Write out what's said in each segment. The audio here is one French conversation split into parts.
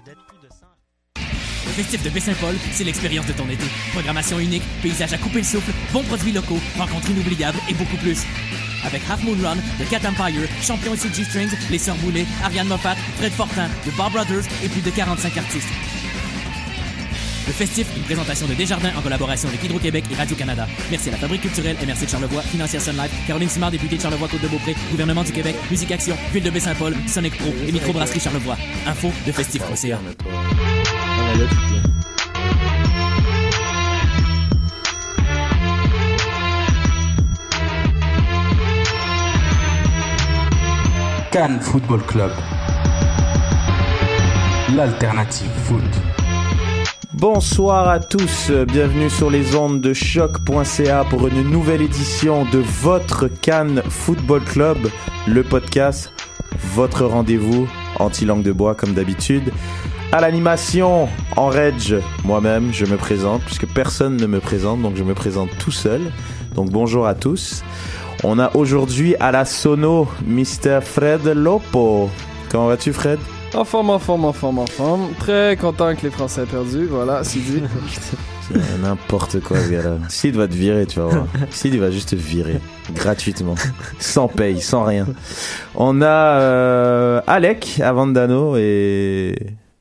vedette, plus de 100... Le festif de Baie-Saint-Paul, c'est l'expérience de ton été. Programmation unique, paysage à couper le souffle, bons produits locaux, rencontres inoubliables et beaucoup plus. Avec Half Moon Run, The Cat Empire, Champion et CG Strings, Les Sœurs Boulay, Ariane Moffat, Fred Fortin, The Bar Brothers et plus de 45 artistes. Le festif, une présentation de Desjardins en collaboration avec Hydro-Québec et Radio-Canada. Merci à la Fabrique culturelle MRC de Charlevoix, Financière Sun Life, Caroline Simard, députée de Charlevoix-Côte-de-Beaupré, Gouvernement du Québec, Musique Action, Ville de Baie-Saint-Paul, Sonic Pro et Microbrasserie Charlevoix. Info de festif.ca. Cannes Football Club. L'alternative foot. Bonsoir à tous, bienvenue sur les ondes de choc.ca pour une nouvelle édition de votre Cannes Football Club, le podcast, votre rendez-vous anti-langue de bois comme d'habitude. À l'animation, en reg, moi-même, je me présente, puisque personne ne me présente, donc je me présente tout seul. Donc bonjour à tous. On a aujourd'hui à la sono Mr. Fred Lopo. Comment vas-tu Fred? En forme, en forme, en forme, en forme. Très content que les Français aient perdu. Voilà. C'est N'importe quoi, ce gars-là. Sid va te virer, tu vas voir. Sid, il va juste te virer. Gratuitement. Sans paye, sans rien. On a euh, Alec à Vandano et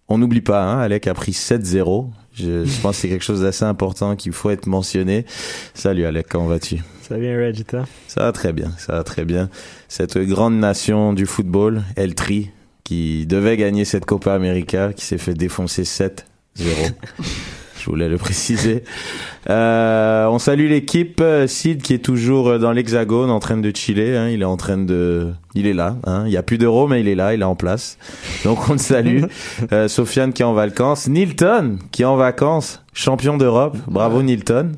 on n'oublie pas, hein, Alec a pris 7-0. Je, je pense que c'est quelque chose d'assez important qu'il faut être mentionné. Salut Alec, comment vas-tu? Ça va bien, Reg, et toi? Ça va très bien, ça va très bien. Cette grande nation du football, El Tri, qui devait gagner cette Copa América, qui s'est fait défoncer 7-0. Je voulais le préciser. Euh, on salue l'équipe. euh, Sid qui est toujours euh, dans l'hexagone en train de chiller. hein. Il est en train de... Il est là. hein. Il y a plus d'euros, mais il est là. Il est en place. Donc on le salue. Euh, Sofiane qui est en vacances. Nilton qui est en vacances. Champion d'Europe. Bravo Nilton.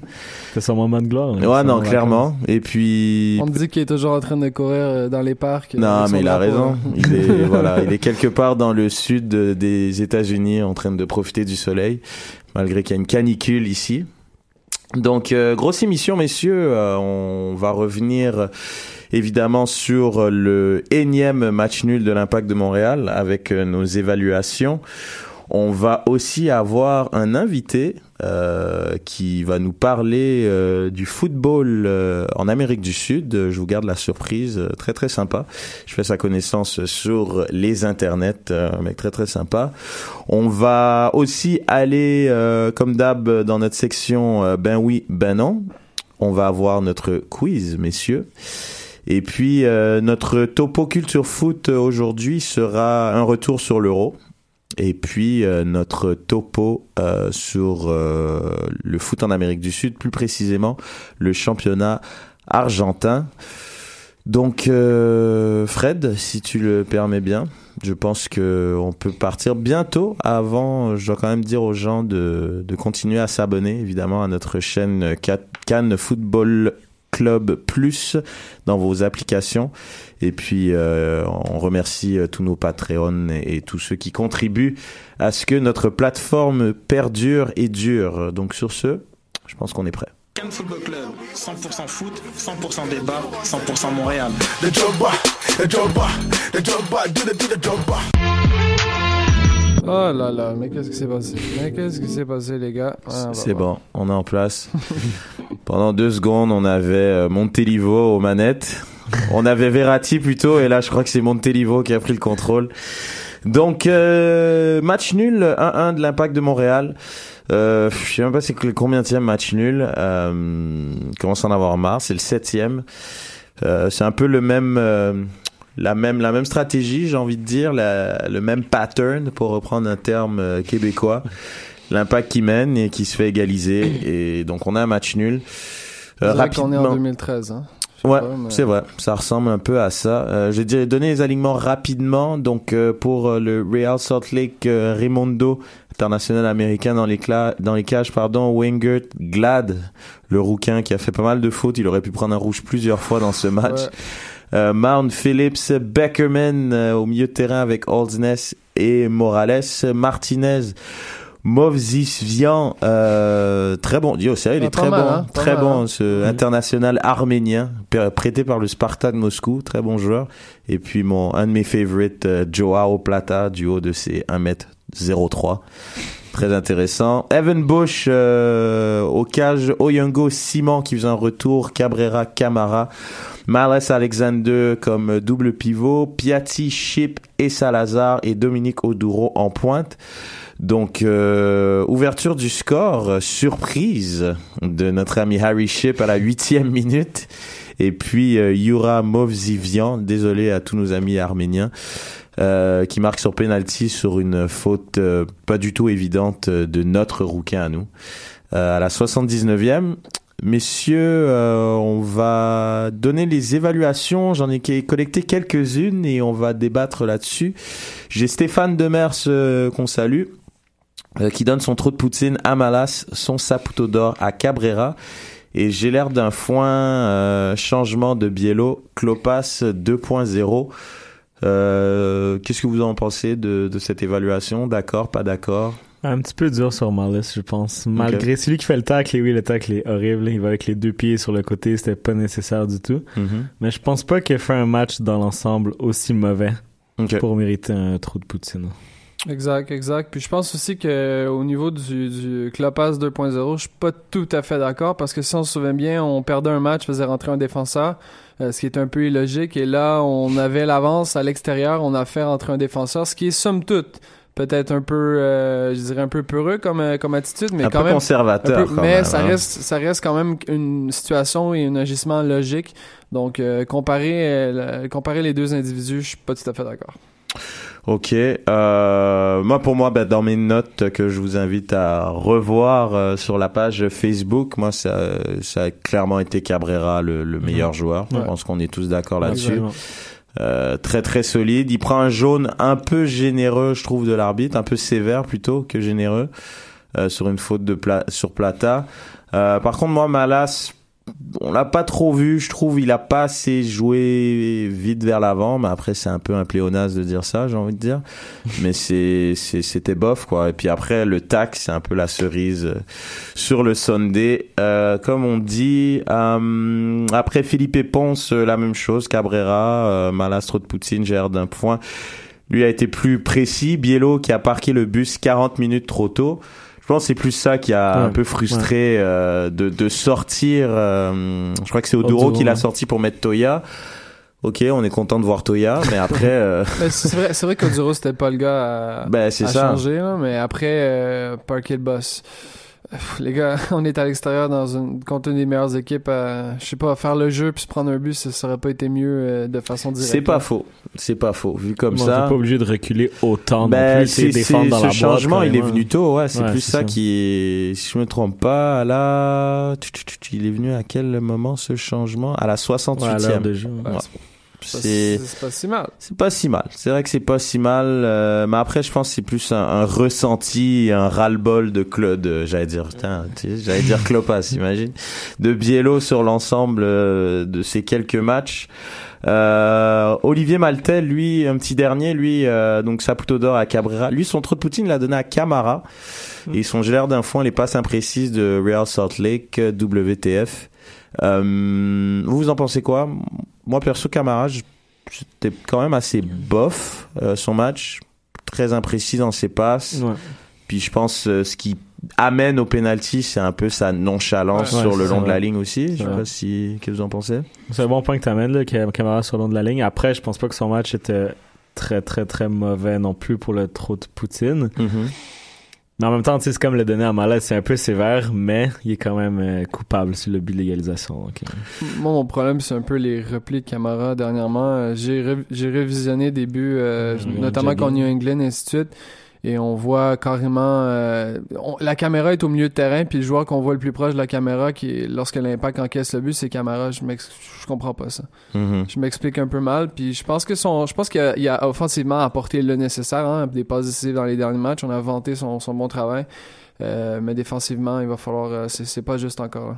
C'est son moment de gloire. là. Ouais, non, en clairement. Et puis... On me dit qu'il est toujours en train de courir euh, dans les parcs. Non, mais il a raison. hein. Il est voilà, il est quelque part dans le sud de- des États-Unis en train de profiter du soleil, malgré qu'il y a une canicule ici. Donc euh, grosse émission, messieurs. Euh, on va revenir évidemment sur le énième match nul de l'Impact de Montréal avec euh, nos évaluations. On va aussi avoir un invité euh, qui va nous parler euh, du football euh, en Amérique du Sud. Je vous garde la surprise, très très sympa. Je fais sa connaissance sur les internets, mec très très sympa. On va aussi aller, comme d'hab, dans notre section Ben oui, ben non. On va avoir notre quiz, messieurs. Et puis, notre topo culture foot aujourd'hui sera un retour sur l'euro. Et puis, euh, notre topo euh, sur euh, le foot en Amérique du Sud, plus précisément le championnat argentin. Donc, euh, Fred, si tu le permets bien, je pense que on peut partir bientôt. Avant, je dois quand même dire aux gens de, de continuer à s'abonner, évidemment, à notre chaîne Ca- Cannes Football Club Plus dans vos applications. Et puis, euh, on remercie euh, tous nos Patreons et, et tous ceux qui contribuent à ce que notre plateforme perdure et dure. Donc, sur ce, je pense qu'on est prêt. Cannes Football Club, 100% foot, 100% débat, 100% Montréal. Oh là là, mais qu'est-ce qui s'est passé? Mais qu'est-ce qui s'est passé, les gars? Ah, bah, C'est bah. bon, on est en place. Pendant deux secondes, on avait euh, Montelivo aux manettes. On avait Verratti plutôt, et là, je crois que c'est Montelivo qui a pris le contrôle. Donc, euh, match nul, 1-1 de l'Impact de Montréal. Euh, je sais même pas c'est combien match nul. Euh, commence à en avoir marre, c'est le septième. Euh, c'est un peu le même, euh, la même, la même stratégie, j'ai envie de dire, la- le même pattern pour reprendre un terme euh, québécois. L'impact qui mène et qui se fait égaliser et donc on a un match nul. On Euh, qu'on est en rapidement. 2013. Hein. Ouais, c'est vrai. Ça ressemble un peu à ça. Euh, je vais donner les alignements rapidement. Donc, euh, pour euh, le Real Salt Lake, euh, Raimondo, international américain dans les, dans les cages, pardon, Wingert Glad, le rouquin qui a fait pas mal de fautes. Il aurait pu prendre un rouge plusieurs fois dans ce match. Ouais. Euh, Mount Phillips, Beckerman euh, au milieu de terrain avec Holdsness et Morales, Martinez, Movzisvian, euh, très bon. Yo, sérieux, il Ah, est très mal, bon, hein, très bon, hein. ce international arménien, prêté par le Sparta de Moscou, très bon joueur. Et puis mon un de mes favorites, euh, Joao Plata, du haut de ses 1m 0-3. Très intéressant. Evan Bush euh, au cage, Oyongo Simon qui faisait un retour, Cabrera Camara, Malice Alexander comme double pivot, Piatti, Chip et Salazar et Dominique Oduro en pointe. Donc, euh, ouverture du score, euh, surprise de notre ami Harry Ship à la huitième minute. Et puis, euh, Yura Movzivian, désolé à tous nos amis arméniens, qui marque sur penalty sur une faute pas du tout évidente de notre rouquin à nous. À la 79e, messieurs, on va donner les évaluations. J'en ai collecté quelques-unes et on va débattre là-dessus. J'ai Stéphane Demers qu'on salue euh, qui donne son trou de poutine à Malas, son saputo d'or à Cabrera. Et j'ai l'air d'un foin euh, changement de Biello, Clopas 2.0. Euh, Qu'est-ce que vous en pensez de, de cette évaluation? D'accord, pas d'accord? Un petit peu dur sur Malice, je pense. Malgré celui qui fait le tacle, et oui, le tacle est horrible. Il va avec les deux pieds sur le côté, c'était pas nécessaire du tout. Mhm. Mais je pense pas qu'il ait fait un match dans l'ensemble aussi mauvais pour mériter un trou de poutine. Exact, exact. Puis je pense aussi que au niveau du, du Clopas 2.0, je suis pas tout à fait d'accord parce que si on se souvient bien, on perdait un match, faisait rentrer un défenseur, euh, ce qui est un peu illogique. Et là, on avait l'avance à l'extérieur, on a fait rentrer un défenseur, ce qui est somme toute peut-être un peu, euh, je dirais un peu peureux comme euh, comme attitude, mais un quand peu même. un conservateur. peu- quand mais même, ça hein. reste ça reste quand même une situation et un agissement logique. Donc euh, comparer euh, comparer les deux individus, je suis pas tout à fait d'accord. Ok. Euh, moi, pour moi, ben, dans mes notes que je vous invite à revoir euh, sur la page Facebook, moi, ça, ça a clairement été Cabrera le, le meilleur joueur. Je pense qu'on est tous d'accord là-dessus. Euh, très très solide. Il prend un jaune un peu généreux, je trouve, de l'arbitre, un peu sévère plutôt que généreux euh, sur une faute de pla sur Plata. Euh, par contre, moi, Malas, on l'a pas trop vu. Je trouve il a pas assez joué vite vers l'avant. Mais après, c'est un peu un pléonasme de dire ça, j'ai envie de dire. Mais c'est c'était bof quoi. Et puis après, le tac, c'est un peu la cerise sur le Sunday. Euh, comme on dit, euh, après Philippe Ponce, euh, la même chose. Cabrera, euh, Malastro de Poutine gère d'un point. Lui a été plus précis. Biello qui a parqué le bus 40 minutes trop tôt. Je pense que c'est plus ça qui a Ouais, un peu frustré euh, de, de sortir. euh, je crois que c'est Oduro qui l'a ouais. sorti pour mettre Toya. Ok, on est content de voir Toya, mais après, euh, c'est vrai, c'est vrai qu'Oduro, c'était pas le gars à, ben à ça. changer, là, mais après, euh, parquer le boss? Pff, Les gars, on est à l'extérieur dans une contre une des meilleures équipes. à, je sais pas, faire le jeu puis se prendre un but, ça, aurait pas été mieux euh, de façon directe. C'est pas faux. C'est pas faux. Vu comme Bon, ça. t'es pas obligé de reculer autant Ben, non plus, c'est, défendre dans ce la boîte. changement, il est carrément. venu tôt, ouais. C'est Ouais, plus ça, ça. qui est, si je me trompe pas, à la, il est venu à quel moment ce changement? À la Ouais, à 68e. l'heure de jeu. Ouais. C'est- pas si mal. c'est pas si mal. C'est vrai que c'est pas si mal, euh, mais après, je pense que c'est plus un, un ressenti, un ras-le-bol de Claude, j'allais dire, j'allais dire Clopas, imagine, de Biello sur l'ensemble euh, de ces quelques matchs. Euh, Olivier Maltel, lui, un petit dernier, lui, euh, donc Saputo d'or à Cabrera. Lui, son trou de Poutine l'a donné à Camara. Et son gelard d'un foin, les passes imprécises de Real Salt Lake, WTF. Euh, vous en pensez quoi? Moi, perso, Camara, c'était quand même assez bof, euh, son match. Très imprécis dans ses passes. Ouais. Puis je pense euh, ce qui amène au penalty, c'est un peu sa nonchalance Ouais, sur ouais, le long de la ligne aussi. Je sais pas si, qu'est-ce que vous en pensez? C'est un bon point que t'amènes, là, que Camara sur le long de la ligne. Après, je pense pas que son match était très, très, très mauvais non plus pour le trop de Poutine. Mais en même temps, tu sais, c'est comme le donner à Malais, c'est un peu sévère, mais il est quand même euh, coupable sur le but de légalisation. Moi, mon problème, c'est un peu les replis de Camara dernièrement. Euh, J'ai ré- j'ai révisionné des buts, euh, Ouais, notamment contre New England et ainsi de suite. Et on voit carrément... euh, on- la caméra est au milieu de terrain, puis le joueur qu'on voit le plus proche de la caméra, qui lorsque l'impact encaisse le but, c'est Camara. Je, je comprends pas ça. Mhm. Je m'explique un peu mal, puis je pense que son, je pense qu'il a, a offensivement apporté le nécessaire, hein, des passes décisives dans les derniers matchs. On a vanté son, son bon travail, Euh, mais défensivement, il va falloir, euh, c'est c'est pas juste encore. là.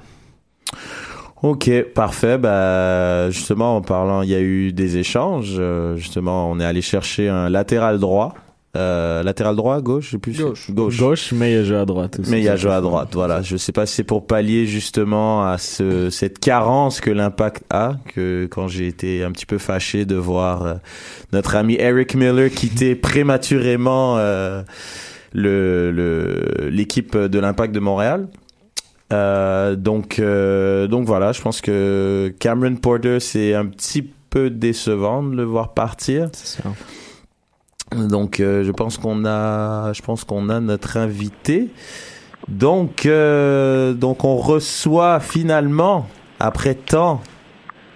Ok, parfait. Bah, justement, en parlant, il y a eu des échanges. Euh, justement, on est allé chercher un latéral droit Euh, latéral droit, gauche, je sais plus. Gauche. Gauche. Gauche, mais il joue à droite aussi. Mais il y a joué à droite, voilà. Je sais pas si c'est pour pallier justement à ce, cette carence que l'impact a, que quand j'ai été un petit peu fâché de voir euh, notre ami Eric Miller quitter prématurément euh, le le- l'équipe de l'impact de Montréal. Euh, donc euh, donc voilà, je pense que Cameron Porter c'est un petit peu décevant de le voir partir. C'est ça. Donc, euh, je pense qu'on a, je pense qu'on a notre invité. Donc, euh, donc on reçoit finalement après tant,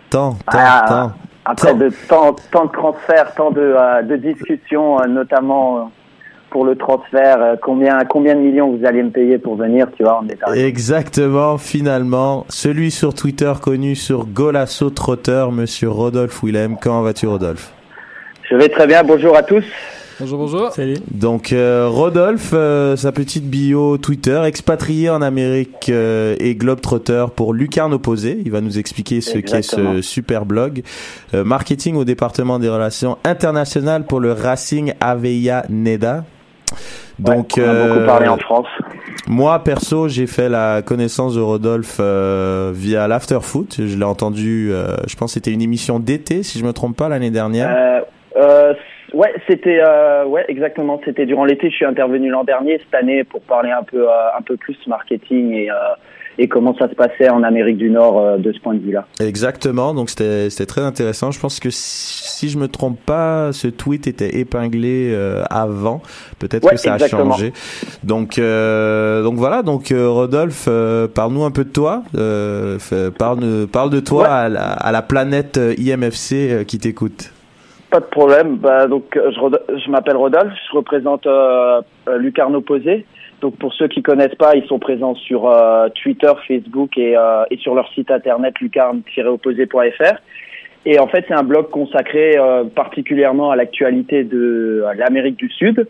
tant, tant, Ah, tant. Après Tant. de tant, tant de transferts, tant de, euh, de discussions, notamment pour le transfert, combien, combien de millions vous allez me payer pour venir, tu vois, on est arrivé. Exactement, finalement, celui sur Twitter connu sur Golasso Trotter, Monsieur Rodolphe Willem. Comment vas-tu, Rodolphe? Je vais très bien, bonjour à tous. Bonjour, bonjour. Salut. Donc, euh, Rodolphe, euh, sa petite bio Twitter, expatrié en Amérique euh, et globetrotter pour Lucarne Opposé. Il va nous expliquer ce qu'est ce super blog. Euh, marketing au département des relations internationales pour le Racing Aveilla Neda. Donc, Ouais, on a euh, beaucoup parlé en France. moi, perso, j'ai fait la connaissance de Rodolphe euh, via l'Afterfoot. Je l'ai entendu, euh, je pense que c'était une émission d'été, si je me trompe pas, l'année dernière. Euh, euh, ouais, c'était, euh, ouais, exactement. C'était durant l'été. Je suis intervenu l'an dernier, cette année, pour parler un peu, euh, un peu plus marketing et, euh, et comment ça se passait en Amérique du Nord euh, de ce point de vue-là. Exactement, donc c'était c'était très intéressant. Je pense que si, si je me trompe pas, ce tweet était épinglé euh, avant. Peut-être Ouais, que ça exactement. a changé. Donc euh, donc voilà, donc Rodolphe, euh, parle-nous un peu de toi. Euh, parle parle de toi Ouais. à, la, à la planète IMFC qui t'écoute. Pas de problème. Bah, donc, je, je m'appelle Rodolphe. Je représente euh, euh, Lucarne Opposé. Donc, pour ceux qui connaissent pas, ils sont présents sur euh, Twitter, Facebook et, euh, et sur leur site internet lucarne-opposé.fr. Et en fait, c'est un blog consacré euh, particulièrement à l'actualité de l'Amérique du Sud.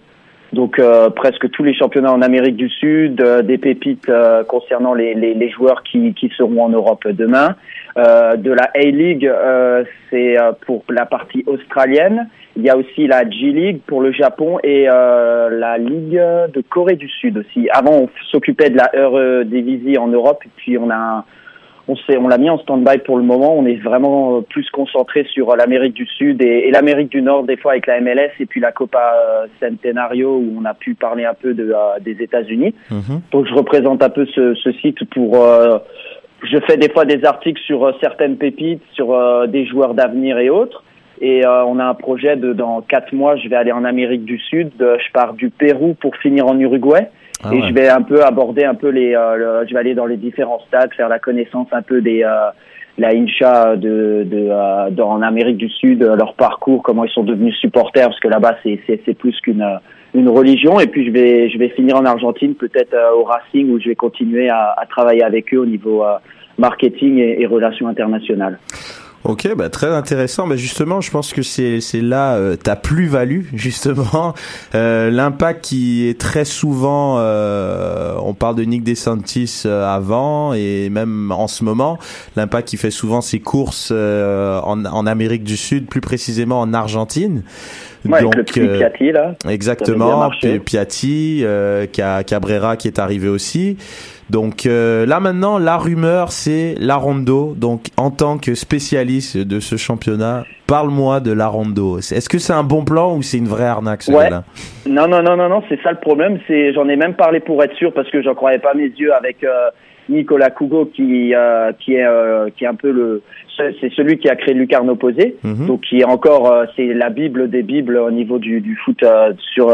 Donc, euh, presque tous les championnats en Amérique du Sud, euh, des pépites euh, concernant les, les, les joueurs qui, qui seront en Europe demain. Euh, de la A-League, euh, c'est euh, pour la partie australienne. Il y a aussi la G-League pour le Japon et la Ligue de Corée du Sud aussi. Avant, on s'occupait de la Eredivisie en Europe et puis on a on s'est on l'a mis en stand-by pour le moment. On est vraiment euh, plus concentré sur euh, l'Amérique du Sud et, et l'Amérique du Nord des fois avec la MLS et puis la Copa euh, Centenario où on a pu parler un peu de, des États-Unis. Mhm. Donc je représente un peu ce, ce site pour. euh, je fais des fois des articles sur euh, certaines pépites, sur euh, des joueurs d'avenir et autres. Et euh, on a un projet de dans quatre mois, je vais aller en Amérique du Sud. Je pars du Pérou pour finir en Uruguay. Ah et je vais un peu aborder un peu les. euh, le- je vais aller dans les différents stades, faire la connaissance un peu des. euh, la Incha de, de, euh, dans, en Amérique du Sud, euh, leur parcours, comment ils sont devenus supporters, parce que là-bas c'est c'est c'est plus qu'une euh, une religion. Et puis je vais je vais finir en Argentine, peut-être euh, au Racing, où je vais continuer à, à travailler avec eux au niveau euh, marketing et, et relations internationales. Ok, bah très intéressant. Bah justement, je pense que c'est c'est là euh, ta plus-value justement, Euh, l'impact qui est très souvent. euh, on parle de Nick DeSantis euh, avant et même en ce moment, l'impact qui fait souvent ses courses euh, en, en Amérique du Sud, plus précisément en Argentine. Ouais, avec le euh, Piatti là. Exactement, Piatti, Ca- Cabrera qui est arrivé aussi. Donc euh, là maintenant, la rumeur c'est Larondo. Donc en tant que spécialiste de ce championnat, parle-moi de Larondo. Est-ce que c'est un bon plan ou c'est une vraie arnaque ce Ouais. gars-là? Non, non, non, non, non, c'est ça le problème. C'est, j'en ai même parlé pour être sûr parce que j'en croyais pas mes yeux avec euh, Nicolas Cougo qui, euh, qui est, euh, qui est un peu le, c'est celui qui a créé Lucarne Opposé. Mhm. Donc qui est encore, euh, c'est la bible des bibles au niveau du, du foot sur,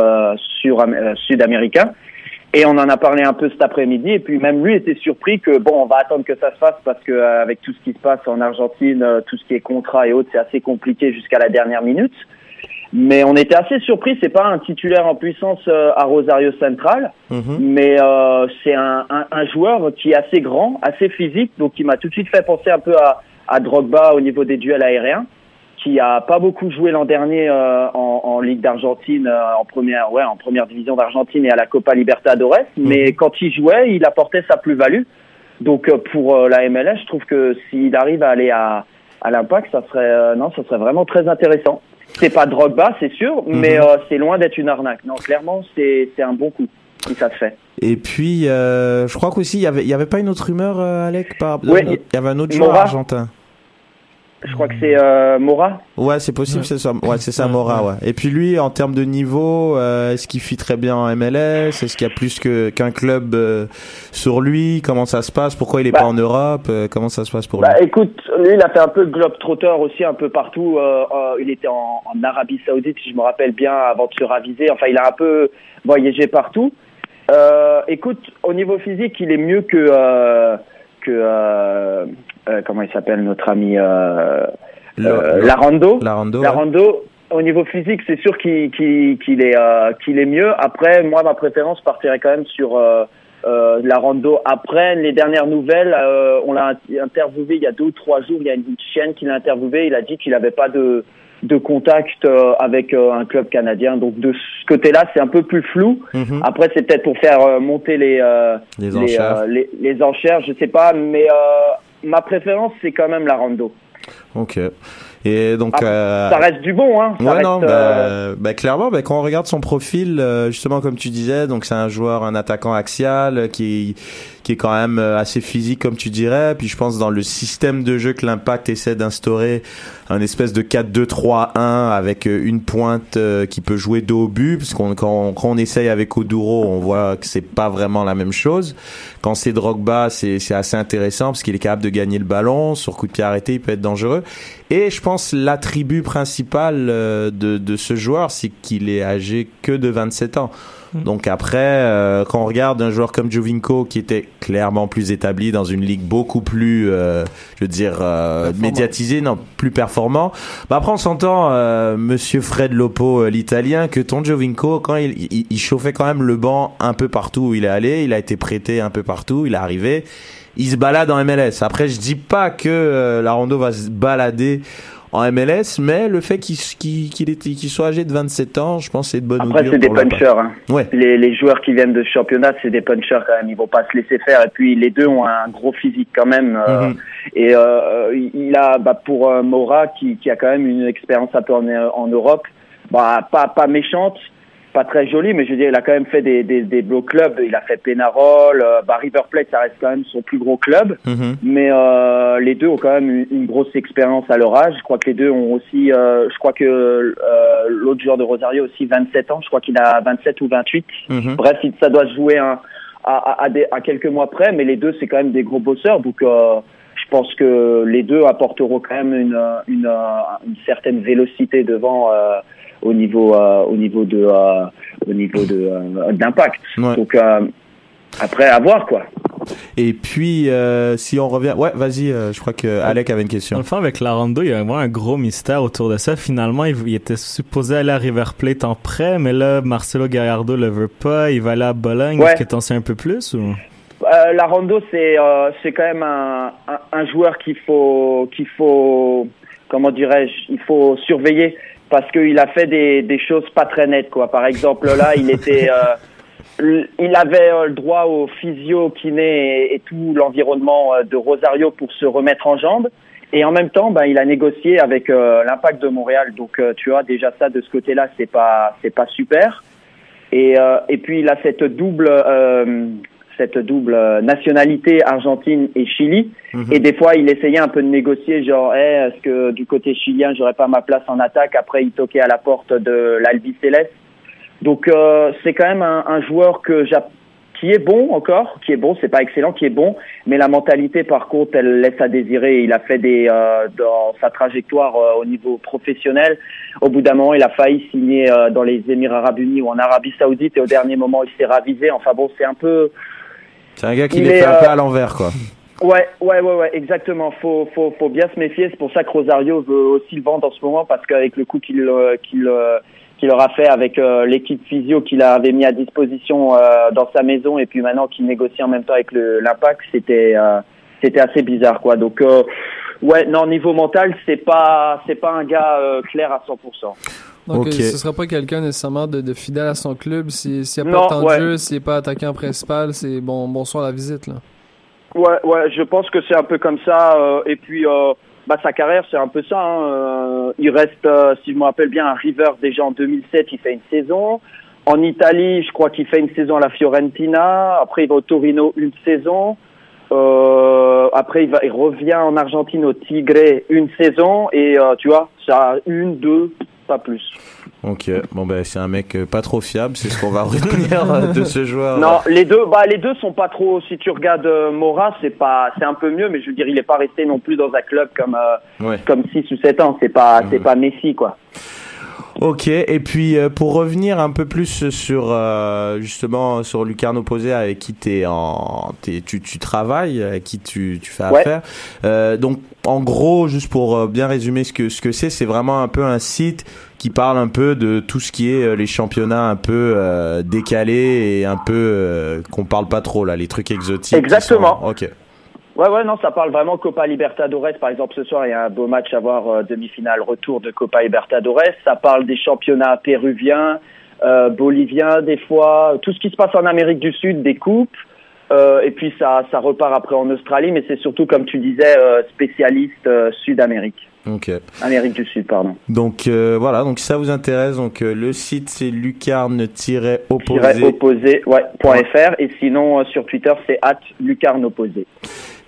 sur sud-américain. Et on en a parlé un peu cet après-midi. Et puis même lui était surpris que bon, on va attendre que ça se fasse parce que euh, avec tout ce qui se passe en Argentine, euh, tout ce qui est contrat et autres, c'est assez compliqué jusqu'à la dernière minute. Mais on était assez surpris. C'est pas un titulaire en puissance euh, à Rosario Central, Mhm. mais c'est un, un, un joueur qui est assez grand, assez physique, donc qui m'a tout de suite fait penser un peu à, à Drogba au niveau des duels aériens, qui a pas beaucoup joué l'an dernier euh, en, en Ligue d'Argentine, euh, en première, ouais, en première division d'Argentine et à la Copa Libertadores, mais quand il jouait, il apportait sa plus-value. Donc euh, pour la MLS, je trouve que s'il arrive à aller à, à l'impact, ça serait, non, ça serait vraiment très intéressant. C'est pas Drogba, c'est sûr, Mhm. mais c'est loin d'être une arnaque. Non, clairement, c'est c'est un bon coup si ça se fait. Et puis, je crois qu'aussi, il y avait, il y avait pas une autre rumeur, Alec, par, Oui, il y avait un autre joueur Mora. argentin. Je crois que c'est euh, Mora. Ouais, c'est possible, c'est ça. Ouais, c'est ça, Mora, ouais. Et puis lui, en termes de niveau, euh, est-ce qu'il fit très bien en MLS Est-ce qu'il y a plus que qu'un club euh, sur lui? Comment ça se passe? Pourquoi il est Bah. pas en Europe? Euh, Comment ça se passe pour Bah lui écoute, lui il a fait un peu de globe-trotter aussi un peu partout. Euh, euh, il était en, en Arabie Saoudite, si je me rappelle bien, avant de se raviser. Enfin, il a un peu voyagé partout. Euh, écoute, au niveau physique, il est mieux que euh, que comment il s'appelle notre ami euh, euh, Larando. Larando. Larando, au niveau physique, c'est sûr qu'il est, euh, qu'il est mieux. Après, moi, ma préférence partirait quand même sur euh, euh, Larando. Après, les dernières nouvelles, euh, on l'a interviewé il y a deux ou trois jours. Il y a une chienne qui l'a interviewé. Il a dit qu'il n'avait pas de, de contact euh, avec euh, un club canadien. Donc, de ce côté-là, c'est un peu plus flou. Mhm. Après, c'est peut-être pour faire euh, monter les, euh, Les enchères. euh, les, les enchères, je sais pas. Mais euh, ma préférence, c'est quand même Larando. Ok. Et donc, Ah, euh, Ça reste du bon, hein. Ça Ouais, reste, non, euh, bah, bah, clairement, bah, quand on regarde son profil, euh, justement, comme tu disais, donc c'est un joueur, un attaquant axial, euh, qui, qui est quand même euh, assez physique, comme tu dirais. Puis je pense dans le système de jeu que l'Impact essaie d'instaurer, un espèce de 4-2-3-1 avec euh, une pointe euh, qui peut jouer dos au but, parce qu'on quand, quand on essaye avec Oduro, on voit que c'est pas vraiment la même chose. Quand c'est Drogba, c'est assez intéressant parce qu'il est capable de gagner le ballon sur coup de pied arrêté, il peut être dangereux. Et je pense l'attribut principal de, de ce joueur, c'est qu'il est âgé que de 27 ans. Donc après, euh, quand on regarde un joueur comme Jovinko qui était clairement plus établi dans une ligue beaucoup plus, euh, je veux dire, euh, médiatisée, non, plus performant. Bah après on s'entend, euh, Monsieur Fred Lopo, euh, l'italien, que ton Jovinko, quand il, il, il chauffait quand même le banc un peu partout où il est allé, il a été prêté un peu partout, il est arrivé, il se balade en MLS. Après je dis pas que euh, Larando va se balader en MLS, mais le fait qu'il soit âgé de 27 ans, je pense c'est de bonne Après, c'est des punchers. Hein. Ouais. Les, les joueurs qui viennent de ce championnat, c'est des punchers quand même. Ils vont pas se laisser faire. Et puis, les deux ont un gros physique quand même. euh, Mhm. Et euh, il a, bah, pour euh, Mora, qui, qui a quand même une expérience un peu en, en Europe, bah, pas, pas méchante, pas très jolie, mais je veux dire, il a quand même fait des, des, des beaux clubs. Il a fait Penarol, euh, bah, River Plate, ça reste quand même son plus gros club. Mhm. Mais euh, les deux ont quand même une, une grosse expérience à leur âge. Je crois que les deux ont aussi, euh, je crois que euh, l'autre joueur de Rosario aussi 27 ans. Je crois qu'il a 27 ou 28. Mhm. Bref, ça doit se jouer à, à, à, des- à quelques mois près, mais les deux, c'est quand même des gros bosseurs. Donc, euh, je pense que les deux apporteront quand même une, une, une certaine vélocité devant euh, au niveau euh, au niveau de euh, au niveau de euh, d'impact. Ouais. Donc euh, après, à voir quoi. Et puis, euh, si on revient... Ouais, vas-y, euh, je crois que Alec avait une question. fond, avec Larando, il y a vraiment un gros mystère autour de ça. Finalement, il, il était supposé aller à River Plate en prêt, mais là, Marcelo Gallardo le veut pas. Il va aller à Bologne. Ouais. Est-ce que t'en sais un peu plus ou? Euh, la Rondo, c'est euh, c'est quand même un, un, un joueur qu'il faut qu'il faut comment dirais-je, il faut surveiller parce qu'il a fait des, des choses pas très nettes quoi. Par exemple là, il était euh, il avait euh, le droit au physio, kiné et, tout l'environnement euh, de Rosario pour se remettre en jambes. Et en même temps, ben, il a négocié avec l'Impact de Montréal. Donc, tu vois, déjà ça de ce côté-là, c'est pas, c'est pas super. Et, et puis il a cette double, cette double euh, nationalité Argentine et Chili. Et des fois, il essayait un peu de négocier, genre, hey, est-ce que du côté chilien, j'aurais pas ma place en attaque? Après, il toquait à la porte de l'Albi Céleste. Donc, euh, c'est quand même un, un joueur que qui est bon encore, qui est bon, c'est pas excellent, qui est bon, mais la mentalité, par contre, elle laisse à désirer. Il a fait des euh, dans sa trajectoire euh, au niveau professionnel. Au bout d'un moment, il a failli signer dans les Émirats Arabes Unis ou en Arabie Saoudite, et au dernier moment, il s'est ravisé. Enfin bon, c'est un peu C'est un gars qui les fait un peu euh, à l'envers, quoi. Ouais, ouais, ouais, ouais, exactement. Faut, faut, faut bien se méfier. C'est pour ça que Rosario veut aussi le vendre en ce moment parce qu'avec le coup qu'il, euh, qu'il, euh, qu'il aura fait avec euh, l'équipe physio qu'il avait mis à disposition euh, dans sa maison et puis maintenant qu'il négocie en même temps avec le, l'impact, c'était, euh, c'était assez bizarre, quoi. Donc, ouais, non, niveau mental, c'est pas, c'est pas un gars clair à 100%. Donc, Ok. euh, ce sera pas quelqu'un nécessairement de, de fidèle à son club. Si- S'il n'y a Non, pas de temps ouais. de jeu, s'il n'est pas attaquant principal, c'est bon, bonsoir la visite. Là. Ouais, ouais, je pense que c'est un peu comme ça. euh, et puis, euh, bah, sa carrière, c'est un peu ça. Hein. Euh, il reste, si je me rappelle bien, à River déjà en 2007, il fait une saison. En Italie, je crois qu'il fait une saison à la Fiorentina. Après, il va au Torino une saison. Euh, après, il, va, il revient en Argentine au Tigre une saison. Et euh, tu vois, ça une, deux, pas plus. Ok, bon ben c'est un mec euh, pas trop fiable, c'est ce qu'on va retenir euh, de ce joueur. Non, les deux, bah les deux sont pas trop. Si tu regardes euh, Mora, c'est pas, c'est un peu mieux, mais je veux dire, il est pas resté non plus dans un club comme euh, Ouais. comme 6 ou 7 ans. C'est pas, c'est pas Messi quoi. Ok, et puis euh, pour revenir un peu plus sur euh, justement sur Lucarno Posé avec qui t'es en t'es, tu, tu travailles, avec qui tu, tu fais Ouais. affaire. Euh, donc en gros, juste pour euh, bien résumer ce que ce que c'est, c'est vraiment un peu un site qui parle un peu de tout ce qui est euh, les championnats un peu euh, décalés et un peu euh, qu'on parle pas trop là, les trucs exotiques. Exactement. sont- Ok. Ouais, ouais, non, ça parle vraiment Copa Libertadores. Par exemple, ce soir, il y a un beau match à voir, euh, demi-finale, retour de Copa Libertadores. Ça parle des championnats péruviens, euh, boliviens, des fois, tout ce qui se passe en Amérique du Sud, des coupes. Euh, et puis ça, ça repart après en Australie, mais c'est surtout, comme tu disais, euh, spécialiste euh, Sud-Amérique. Ok. Amérique du Sud, pardon. Donc voilà, donc si ça vous intéresse, donc le site c'est lucarne-opposé. opposé, ouais, point .fr. Et sinon, sur Twitter, c'est at lucarne opposé.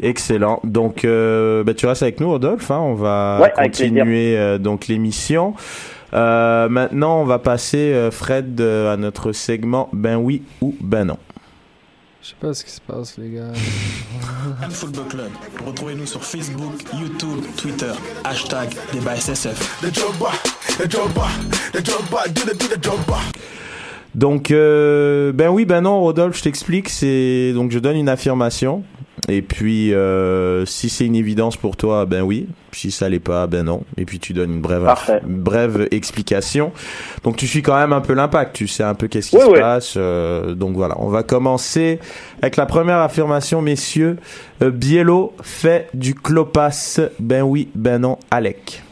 Excellent. Donc, bah, tu restes avec nous, Rodolphe. Hein, on va Ouais, continuer donc l'émission. Maintenant, on va passer Fred à notre segment Ben oui ou Ben non. Je sais pas ce qui se passe, les gars. Cannes Football Club. Retrouvez-nous sur Facebook, YouTube, Twitter. Hashtag débat SSF. Donc, euh, ben oui, ben non, Rodolphe, je t'explique. C'est donc je donne une affirmation. Et puis, euh, si c'est une évidence pour toi, ben oui. Si ça l'est pas, ben non. Et puis tu donnes une brève, une brève explication. Donc tu suis quand même un peu l'impact. Tu sais un peu qu'est-ce qui Oui, se oui. passe. euh, donc voilà, on va commencer avec la première affirmation, messieurs. Euh, Biello fait du clopas. Ben oui, ben non, Alec.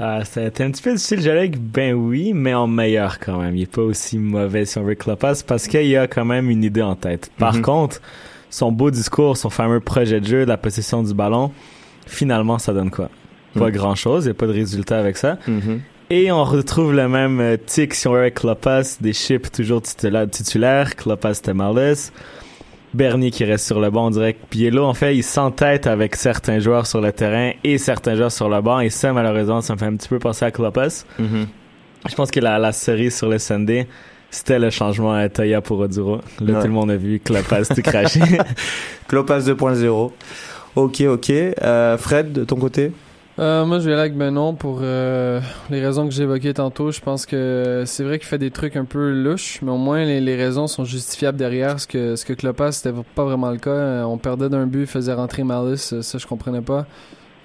Ah, c'était un petit peu difficile, j'allais ben oui, mais en meilleur quand même. Il est pas aussi mauvais si on veut Lopez parce qu'il y a quand même une idée en tête. Par Mhm. contre, son beau discours, son fameux projet de jeu, la possession du ballon, finalement, ça donne quoi? Pas Mhm. grand chose, il n'y a pas de résultat avec ça. Mhm. Et on retrouve le même euh, tic si on veut avec Klopas, des chips toujours titula- titulaires, Klopas Temarles, Bernier qui reste sur le banc, on dirait que Biello, en fait, il s'entête avec certains joueurs sur le terrain et certains joueurs sur le banc, et ça, malheureusement, ça me fait un petit peu penser à Klopas. Mhm. Je pense que la, la série sur le Sunday, c'était le changement à Toya pour Oduro. Là, Ouais. tout le monde a vu Klopas tout craché. Clopas 2.0. Ok, ok. Euh, Fred, de ton côté? Euh, moi, je vais aller avec Benon pour euh, les raisons que j'ai évoquées tantôt. Je pense que c'est vrai qu'il fait des trucs un peu louches, mais au moins les, les raisons sont justifiables derrière. Ce que ce que Klopas, c'était pas vraiment le cas. Euh, On perdait d'un but, faisait rentrer Malice. Ça, je comprenais pas.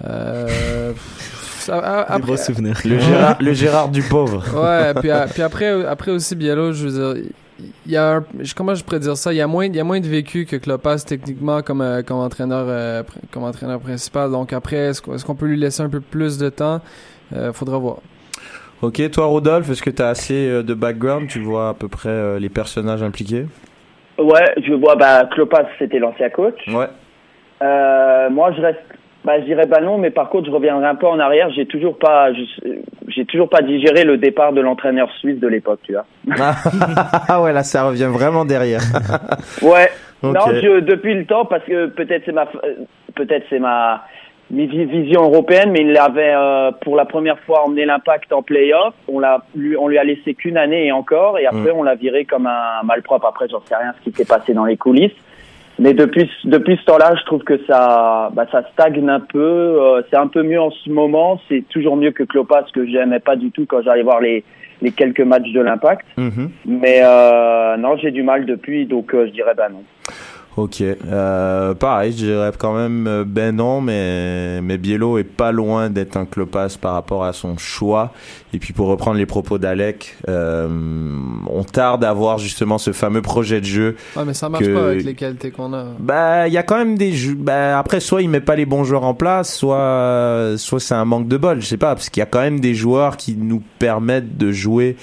Euh, ça- a- Des beaux après, souvenirs. le Gérard, le Gérard du pauvre. ouais, puis, a- puis après, après aussi Biello, je veux dire, il y a comment je pourrais dire ça, il y a moins, il y a moins de vécu que Klopas techniquement comme euh, comme entraîneur, euh, comme entraîneur principal. Donc après, est-ce qu'on est-ce qu'on peut lui laisser un peu plus de temps? Euh, Faudra voir. Ok, toi Rodolphe, est-ce que tu as assez euh, de background? Tu vois à peu près euh, les personnages impliqués? Ouais, je vois, bah, Klopas, c'était l'ancien coach. Ouais. Euh, moi, je reste, bah, je dirais pas non, mais par contre, je reviendrai un peu en arrière. J'ai toujours pas, j'ai toujours pas digéré le départ de l'entraîneur suisse de l'époque, tu vois. Ah ouais, là ça revient vraiment derrière. Ouais. Non, je, depuis le temps, parce que peut-être c'est ma, euh, peut-être c'est ma, vision européenne, mais il avait euh, pour la première fois emmené l'impact en play-off. On l'a, lui, on lui a laissé qu'une année et encore, et après on l'a viré comme un malpropre. Après, j'en sais rien ce qui s'est passé dans les coulisses. Mais depuis depuis ce temps-là, je trouve que ça bah, ça stagne un peu. Euh, c'est un peu mieux en ce moment. C'est toujours mieux que Klopas que j'aimais pas du tout quand j'allais voir les les quelques matchs de l'Impact. Mhm. Mais euh, non, j'ai du mal depuis, donc euh, je dirais bah non. Ok, euh, pareil, je dirais quand même euh, ben non, mais mais Biello est pas loin d'être un clopas par rapport à son choix. Et puis pour reprendre les propos d'Alec, euh, on tarde à voir justement ce fameux projet de jeu. Ouais, mais ça marche Que- pas avec les qualités qu'on a. Bah, il y a quand même des jeux. Bah, après, soit il met pas les bons joueurs en place, soit soit c'est un manque de bol. Je sais pas, parce qu'il y a quand même des joueurs qui nous permettent de jouer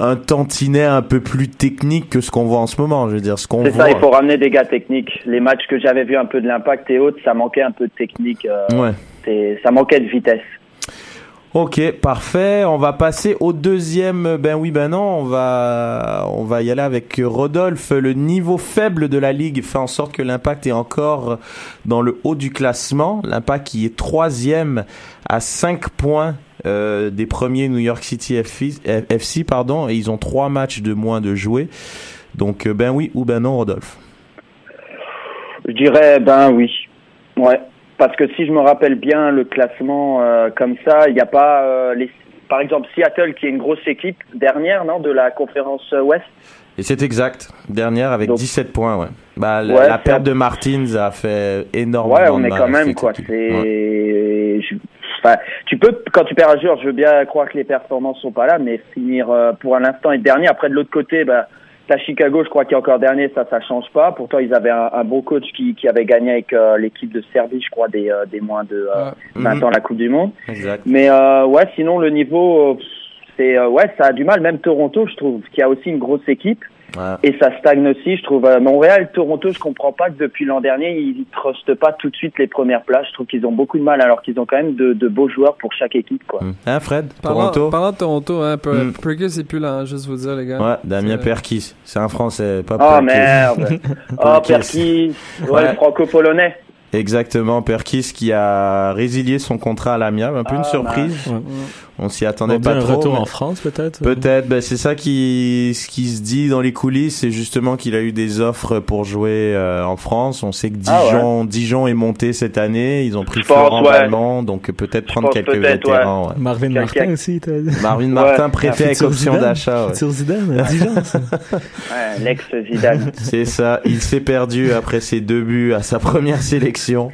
un tantinet un peu plus technique que ce qu'on voit en ce moment. Je veux dire, ce qu'on C'est ça, il faut ramener des gars techniques. Les matchs que j'avais vus un peu de l'impact et autres, ça manquait un peu de technique. euh, Ouais. c'est ça manquait de vitesse. Ok, parfait. On va passer au deuxième. Ben oui, ben non. On va, on va y aller avec Rodolphe. Le niveau faible de la ligue fait en sorte que l'Impact est encore dans le haut du classement. L'Impact qui est troisième à 5 points euh, des premiers New York City FC, pardon, et ils ont trois matchs de moins de jouer. Donc, euh, ben oui ou ben non, Rodolphe? Je dirais ben oui. Ouais. Parce que si je me rappelle bien le classement euh, comme ça, il n'y a pas euh, les, par exemple Seattle qui est une grosse équipe dernière non de la conférence Ouest. Et c'est exact, dernière avec 17 points, ouais. Bah, la, perte de Martins a fait énormément Ouais, on est quand même quoi. C'est, enfin, tu peux quand tu perds un joueur, je veux bien croire que les performances sont pas là, mais finir euh, pour un instant être dernier. Après de l'autre côté, bah à Chicago, je crois qu'il est encore dernier, ça, ça change pas. Pourtant, ils avaient un, un beau coach qui, qui avait gagné avec euh, l'équipe de Serbie, je crois, des, euh, des moins de euh, 20 Mhm. ans la Coupe du Monde. Exact. Mais euh, ouais, sinon le niveau, euh, c'est euh, ouais, ça a du mal. Même Toronto, je trouve, qui a aussi une grosse équipe. Ouais. Et ça stagne aussi, je trouve. Montréal, Toronto, je comprends pas que depuis l'an dernier, ils trustent pas tout de suite les premières places. Je trouve qu'ils ont beaucoup de mal, alors qu'ils ont quand même de, de beaux joueurs pour chaque équipe, quoi. Mm. Hein, Fred? Parlant, Toronto? parlant de Toronto, hein, Per- Mm. Perkis est plus là, hein, juste vous dire, les gars. Ouais, Damien Perkis. C'est un Français, pas Oh Perkis. merde Oh Perkis. Perkis Ouais, Ouais. le franco-polonais Exactement, Perkis qui a résilié son contrat à l'Amiable, un peu une Ah, surprise. Ouais. On s'y attendait On pas un trop. retour mais- en France, peut-être Peut-être, ben c'est ça qui, ce qui se dit dans les coulisses, c'est justement qu'il a eu des offres pour jouer euh, en France. On sait que Ah ouais. Dijon, Dijon est monté cette année. Ils ont pris Florent ouais. Donc peut-être prendre quelques peut-être, vétérans. ouais. Marvin Quelqu'un- Martin aussi. Marvin Ouais. Martin prêté avec option Zidane. d'achat. ouais. Futur Zidane, Dijon, ça. Ouais, l'ex-Zidane. C'est ça. Il s'est perdu après ses deux buts à sa première sélection.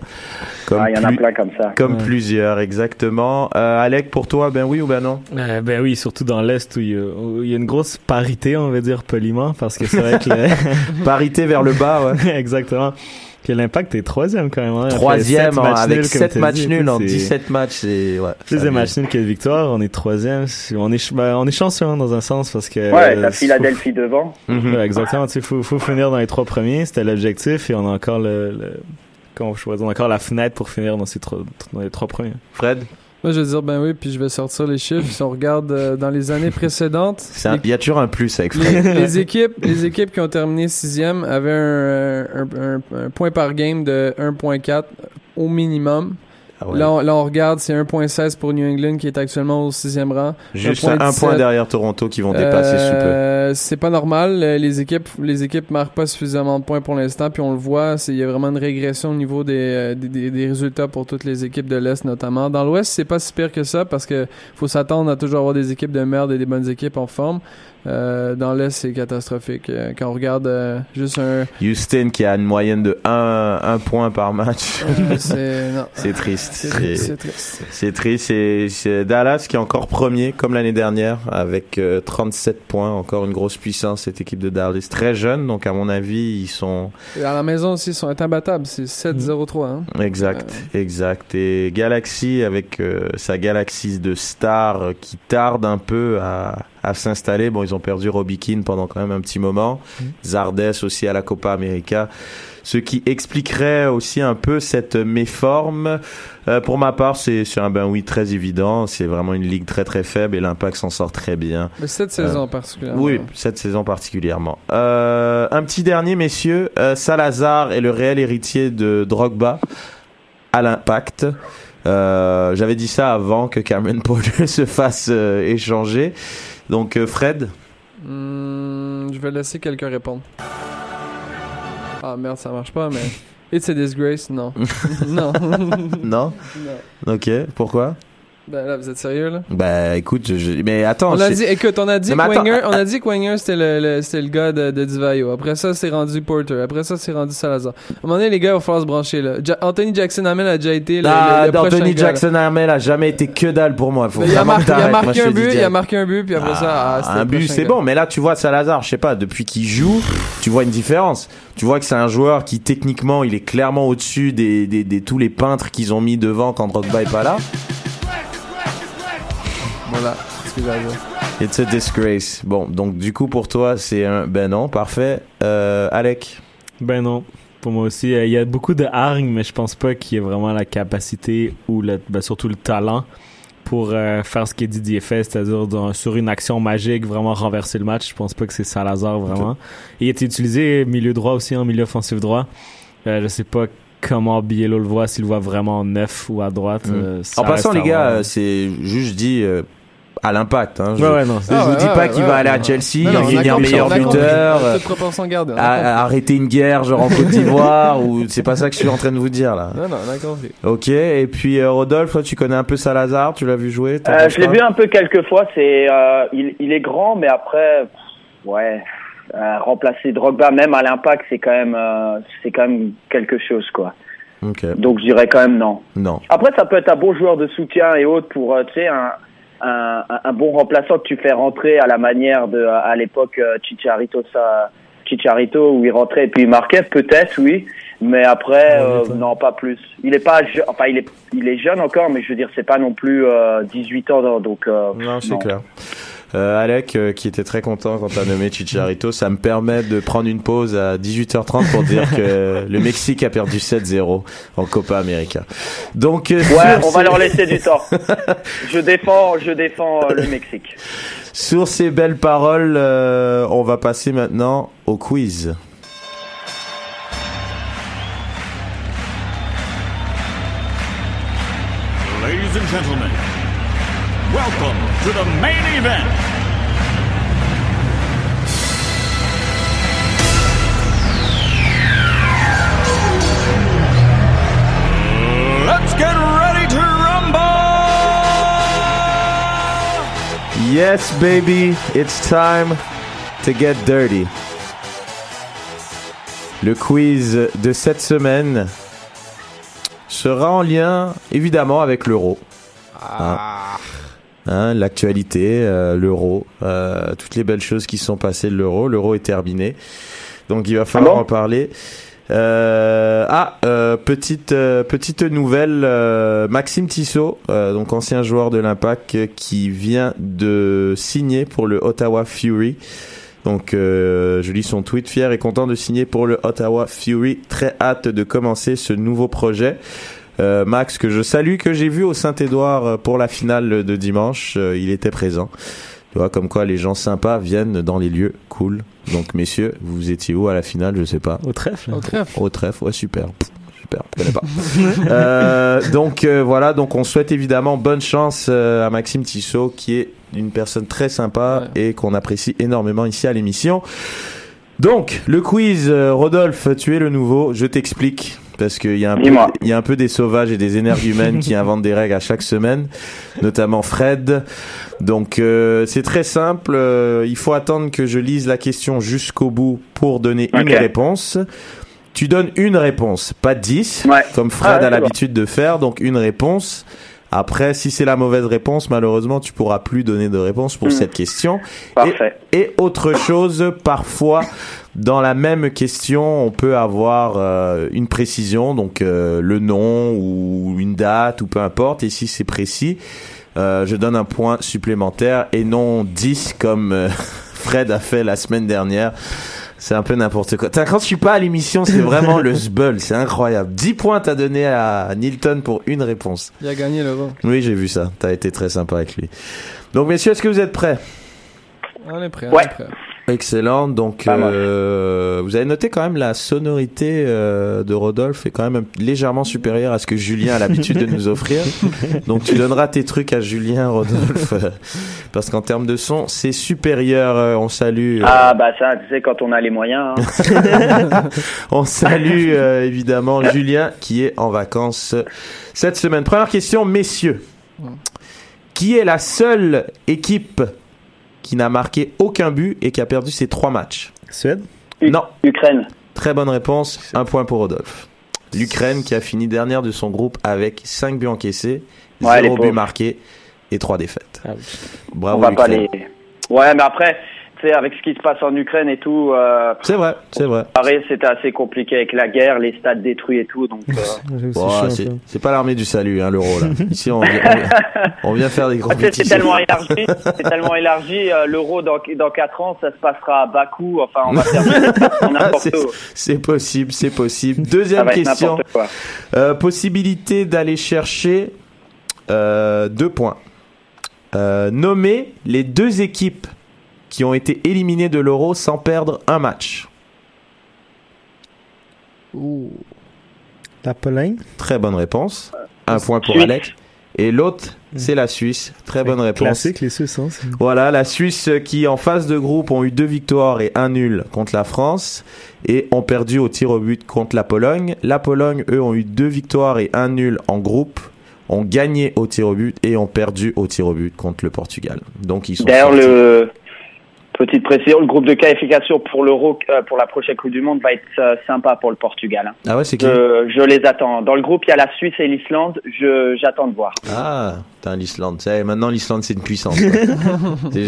Comme, Ah, il y en a plein comme ça. comme Ouais. plusieurs, exactement. Euh, Alec, pour toi, ben oui ou ben non? Euh, ben oui, surtout dans l'Est où il y, a, où il y a une grosse parité, on va dire poliment, parce que c'est vrai que le- Parité vers le bas, ouais. exactement, que l'impact est troisième quand même. hein. Troisième sept en- matchs avec nuls, comme 7 t'as matchs dit, nuls en c'est 17 matchs, c'est ouais. Plus ça de vient. matchs nuls que de victoires, on est troisième. On est, ben, on est chanceux hein, dans un sens parce que. Ouais, euh, la faut- Philadelphie devant. Mhm. Ouais, exactement. Tu sais, faut, faut finir dans les trois premiers. C'était l'objectif et on a encore le, dire, on a encore la fenêtre pour finir dans ces trois, dans les trois premiers. Fred, Moi, je vais dire, ben oui, puis je vais sortir les chiffres. Si on regarde euh, dans les années précédentes, c'est un- il y a toujours un plus avec les, les équipes, les équipes qui ont terminé sixième avaient un, un, un- un point par game de 1.4 au minimum. Ah ouais. Là, on, là, on regarde, c'est 1.16 pour New England qui est actuellement au sixième rang. Juste 1.17. un, point derrière Toronto qui vont dépasser sous peu. Euh, C'est pas normal. Les équipes, les équipes marquent pas suffisamment de points pour l'instant, puis on le voit. c'est- Il y a vraiment une régression au niveau des, euh, des, des- des résultats pour toutes les équipes de l'Est notamment. Dans l'Ouest, c'est pas si pire que ça parce que faut s'attendre à toujours avoir des équipes de merde et des bonnes équipes en forme. Euh, dans l'Est, c'est catastrophique. Euh, Quand on regarde euh, juste un, Houston qui a une moyenne de 1, un point par match. euh, c'est triste. C'est triste. c'est triste. C'est- Dallas qui est encore premier, comme l'année dernière, avec euh, 37 points. Encore une grosse puissance, cette équipe de Dallas. Très jeune, donc à mon avis, ils sont Et à la maison aussi, ils sont imbattables. C'est 7-0-3. Hein. Exact, exact. Et Galaxy avec sa galaxie de stars qui tarde un peu à, à s'installer. Bon, ils ont perdu Robbie Keane pendant quand même un petit moment. Zardes aussi à la Copa América. Ce qui expliquerait aussi un peu cette méforme. Euh, pour ma part, c'est c'est un ben oui très évident. C'est vraiment une ligue très très faible et l'impact s'en sort très bien. Mais cette saison particulièrement. Oui, cette saison particulièrement. Euh, un petit dernier, messieurs. Euh, Salazar est le réel héritier de Drogba à l'impact. Euh, J'avais dit ça avant que Cameron Porter se fasse euh, échanger. Donc, euh, Fred, Hmm, je vais laisser quelqu'un répondre. Ah merde, ça marche pas, mais. It's a disgrace, non. non. non? Non. Ok, pourquoi? Ben là, vous êtes sérieux là? Bah, écoute, je, mais attends. On a dit, écoute, on a dit que Wenger, on ah, a dit que Wenger c'était le, le- c'était le gars de, de Divayo. Après ça, c'est rendu Porter. Après ça, c'est rendu Salazar. À un moment donné, les gars, il va falloir se brancher là. Ja- Anthony Jackson Hamel a déjà été le, Ah, le, Anthony gars. Jackson Hamel a jamais été que dalle pour moi. Faut il, a que il a. Moi, marqué te un but, il a marqué un but, puis après ça, ah, un but, c'est bon. Mais là, tu vois, Salazar, je sais pas, depuis qu'il joue, tu vois une différence. Tu vois que c'est un joueur qui, techniquement, il est clairement au-dessus des, des, des- tous les peintres qu'ils ont mis devant quand Drogba est pas là. Voilà, c'est ce que j'ai à dire. It's a disgrace. Bon, donc, du coup, pour toi, c'est un, ben non, parfait. Euh, Alec. Ben non. Pour moi aussi, euh, il y a beaucoup de hargne, mais je pense pas qu'il y ait vraiment la capacité ou le, ben, surtout le talent pour euh, faire ce que Didier fait, c'est-à-dire dans- sur une action magique, vraiment renverser le match. Je pense pas que c'est Salazar vraiment. Il était utilisé milieu droit aussi, en milieu offensif droit. Euh, je sais pas comment Biello le voit, s'il le voit vraiment neuf ou à droite. Mm. euh, En passant, les gars, euh, c'est juste dit euh, à l'impact. Hein. Je, Ouais, ouais, non. je c'est- Ah vous ouais, dis ouais, pas qu'il ouais, va aller à. Chelsea, devenir meilleur buteur, euh, à- arrêter une guerre genre en Côte d'Ivoire ou c'est pas ça que je suis en train de vous dire là. Non, non, compris. Ok, et puis euh, Rodolphe, toi, tu connais un peu Salazar, tu l'as vu jouer Euh, je l'ai vu un peu quelques fois. C'est, euh, il, il est grand, mais après, pff, ouais, euh, remplacer Drogba même à l'impact, c'est quand même, euh, c'est quand même quelque chose, quoi. Donc je dirais quand même non. non. Après, ça peut être un bon joueur de soutien et autres pour, euh, tu sais, un, un, un- bon remplaçant que tu fais rentrer à la manière de, à l'époque, euh, Chicharito, ça, Chicharito, où il rentrait et puis il marquait, peut-être, oui. Mais après, euh, non, pas plus. Il est pas, enfin, il est, il est jeune encore, mais je veux dire, c'est pas non plus euh, 18 ans, donc. euh, Non, c'est clair. Euh, Alec, euh, qui était très content quand t'as nommé Chicharito, ça me permet de prendre une pause à 18h30 pour dire que le Mexique a perdu 7-0 en Copa América. Donc, euh, Ouais, sur on va ces- leur laisser du temps. je défends, je défends euh, le Mexique. Sur ces belles paroles, euh, on va passer maintenant au quiz. Ladies and gentlemen, welcome to the main event. Let's get ready to rumble! Yes, baby, it's time to get dirty. Le quiz de cette semaine sera en lien évidemment avec l'euro. Hein. Hein, L'actualité, euh, l'euro, euh, toutes les belles choses qui sont passées de l'euro. L'euro est terminé, donc il va falloir bon en parler. Euh, ah, euh, petite euh, petite nouvelle, euh, Maxime Tissot, euh, donc ancien joueur de l'Impact, qui vient de signer pour le Ottawa Fury. Donc, euh, je lis son tweet, fier et content de signer pour le Ottawa Fury. Très hâte de commencer ce nouveau projet. Euh, Max, que je salue, que j'ai vu au Saint-Édouard euh, pour la finale de dimanche, euh, il était présent. Tu vois, comme quoi les gens sympas viennent dans les lieux cool. Donc, messieurs, vous étiez où à la finale Je sais pas. Au trèfle. Au trèfle. Au trèfle, ouais, super. Super, je connais pas. Euh, donc euh, voilà, donc on souhaite évidemment bonne chance euh, à Maxime Tissot, qui est une personne très sympa et qu'on apprécie énormément ici à l'émission. Donc, le quiz, euh, Rodolphe, tu es le nouveau, je t'explique. Parce qu'il y, a un peu- Dis-moi. il y a un peu des sauvages et des énergumènes qui inventent des règles à chaque semaine, notamment Fred. Donc euh, c'est très simple, euh, il faut attendre que je lise la question jusqu'au bout pour donner une réponse. Tu donnes une réponse, pas 10, Ouais. comme Fred Ah ouais, a l'habitude de faire, donc une réponse. Après, si c'est la mauvaise réponse, malheureusement, tu pourras plus donner de réponse pour Hmm. cette question. Parfait. Et autre chose, parfois, dans la même question, on peut avoir euh, une précision, donc euh, le nom ou une date ou peu importe. Et si c'est précis, euh, je donne un point supplémentaire et non 10 comme euh, Fred a fait la semaine dernière. C'est un peu n'importe quoi. Quand je suis pas à l'émission, c'est vraiment le zbeul, c'est incroyable. 10 points t'as donné à Nilton pour une réponse. Il a gagné l'euro. Oui, j'ai vu ça. T'as été très sympa avec lui. Donc, messieurs, est-ce que vous êtes prêts? On est prêt, on Ouais. est prêt. Excellent. Donc, euh, vous avez noté quand même la sonorité euh, de Rodolphe est quand même légèrement supérieure à ce que Julien a l'habitude de nous offrir. Donc, tu donneras tes trucs à Julien, Rodolphe, euh, parce qu'en termes de son, c'est supérieur. Euh, On salue. euh, Ah bah ça, tu sais, quand on a les moyens. hein. On salue euh, évidemment Julien qui est en vacances cette semaine. Première question, messieurs. Qui est la seule équipe qui n'a marqué aucun but et qui a perdu ses trois matchs Suède U- Non. Ukraine. Très bonne réponse. Un point pour Rodolphe. L'Ukraine qui a fini dernière de son groupe avec 5 buts encaissés, Ouais, 0 les but pauvres. marqué et 3 défaites. Ah On Bravo va pas les. Ouais, mais après, avec ce qui se passe en Ukraine et tout, euh, C'est vrai, c'est vrai. Paris, c'était assez compliqué avec la guerre, les stades détruits et tout. Donc, euh, C'est Bon, chiant, c'est ça. c'est pas l'armée du salut, hein, l'euro là. Ici, on vient, on faire des ah, tu sais, c'est compétitions. tellement élargi, c'est tellement élargi. euh, L'euro dans dans quatre ans, ça se passera à Bakou. Enfin, on va faire Ah, n'importe c'est- où. C'est possible, c'est possible. Deuxième question. Euh, possibilité d'aller chercher euh, deux points. Euh, nommer les deux équipes qui ont été éliminées de l'Euro sans perdre un match. Ouh. La Pologne. Très bonne réponse. Un point pour. Alex. Et l'autre, c'est la Suisse. Très bonne réponse. Classique, les Suisses. Hein, Voilà, la Suisse qui, en phase de groupe, ont eu deux victoires et un nul contre la France et ont perdu au tir au but contre la Pologne. La Pologne, eux, ont eu deux victoires et un nul en groupe, ont gagné au tir au but et ont perdu au tir au but contre le Portugal. Donc, ils sont D'ailleurs, le petite précision, le groupe de qualification pour l'Euro, euh, pour la prochaine Coupe du Monde, va être euh, sympa pour le Portugal. hein. Ah ouais, c'est qui? Je, je les attends. Dans le groupe, il y a la Suisse et l'Islande. Je j'attends de voir. Ah, putain, l'Islande. Y est, Maintenant, l'Islande, c'est une puissance.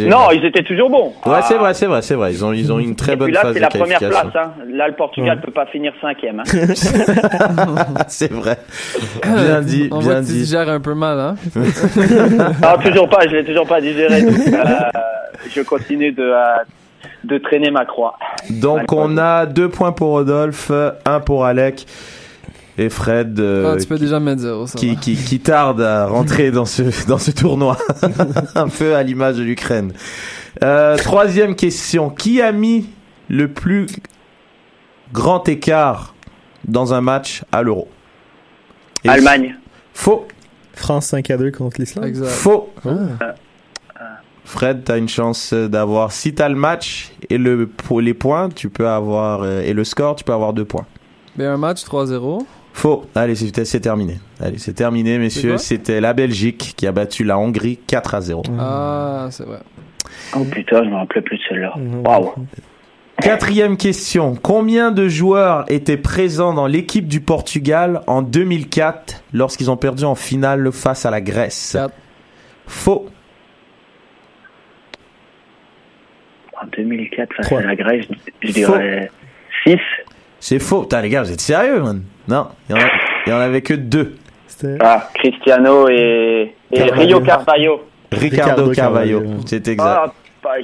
Non, ils étaient toujours bons. Ouais, c'est vrai, c'est vrai, c'est vrai. Ils ont, ils ont une très Et bonne puis là, phase c'est de la première place. Hein. Là, le Portugal peut pas finir cinquième. Hein. c'est vrai. Bien dit, On bien dit. digères un peu mal, hein? non, toujours pas. Je l'ai toujours pas digéré. donc, euh, je continue de euh, de traîner ma croix. Donc on a deux points pour Rodolphe, un pour Alec et Fred euh, Ah, tu peux déjà mettre zéro, ça qui, qui, qui tarde à rentrer dans ce, dans ce tournoi. un peu à l'image de l'Ukraine. Euh, troisième question. Qui a mis le plus grand écart dans un match à l'Euro? Allemagne. Faux. France 5 à 2 contre l'Islande. Exact. Faux. Ah. Fred, t'as une chance d'avoir. Si t'as le match et le pour les points, tu peux avoir euh, et le score, tu peux avoir deux points. Ben, un match 3-0. Faux. Allez, c'est c'est terminé. Allez, c'est terminé, messieurs. C'était la Belgique qui a battu la Hongrie 4 à 0. Ah, c'est vrai. Oh putain, je me rappelais plus de celle-là. Waouh. Quatrième question. Combien de joueurs étaient présents dans l'équipe du Portugal en 2004 lorsqu'ils ont perdu en finale face à la Grèce? Faux. En 2004, face Trois. à la Grèce, je, je dirais 6. C'est faux. Putain, les gars, vous êtes sérieux, man? Non, il y, y en avait que deux. Ah, Cristiano et, et Carvalho. Rio Carvalho. Ricardo, Ricardo Carvalho. C'est exact. Ah,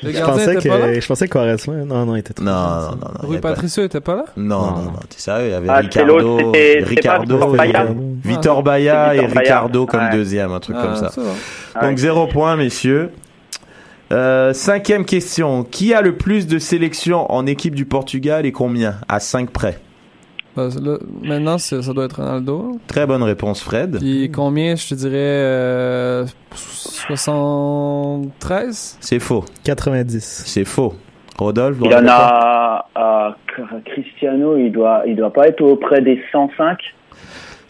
Je pensais que je pensais que Quaresma non non il était trop non, non, ça. non, non. Rui Patricio était pas là? Non, non, Non. non, t'es sérieux, il y avait Ah, Ricardo, Ricardo, pas Vitor Baya. Vitor C'est et. Ricardo comme Ouais. deuxième, un truc Ah, comme ça. va. Ah, Donc zéro point, messieurs. Euh, cinquième question. Qui a le plus de sélections en équipe du Portugal et combien? À 5 près. Là, maintenant, c'est- ça doit être Ronaldo. Très bonne réponse, Fred. Puis combien, je te dirais, euh, 73? C'est faux. 90 C'est faux. Rodolphe Il en a à Cristiano, il doit, il doit pas être auprès des 105.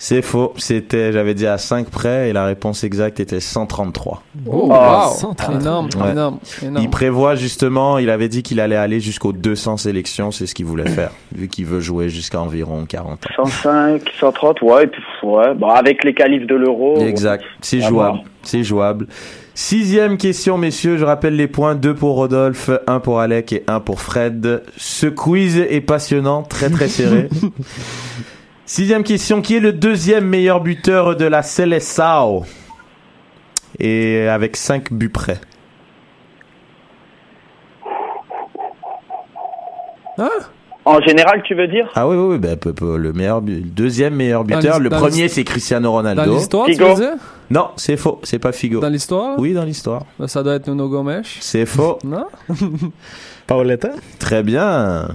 C'est faux. C'était, j'avais dit à 5 près et la réponse exacte était 133. Oh, wow! 130. Énorme, Ouais. énorme, énorme. Il prévoit justement, il avait dit qu'il allait aller jusqu'aux 200 sélections, c'est ce qu'il voulait faire, vu qu'il veut jouer jusqu'à environ 40 ans. 105, 130, ouais, et puis, ouais. Bon, avec les qualifs de l'euro. Exact, c'est jouable, c'est jouable. Sixième question, messieurs, je rappelle les points, deux pour Rodolphe, un pour Alec et un pour Fred. Ce quiz est passionnant, très très serré. Sixième question, qui est le deuxième meilleur buteur de la Seleção? Et avec 5 buts près. En général, tu veux dire? Ah oui, oui, oui, ben, peu- peu- le meilleur, le deuxième meilleur Dans buteur. Le dans premier, c'est Cristiano Dans Ronaldo. l'histoire, tu veux dire? Non, c'est faux, c'est pas Figo. Dans l'histoire? Oui, dans l'histoire. Ben, ça doit être Nuno Gomes. C'est faux. Non? Paoletta Très bien.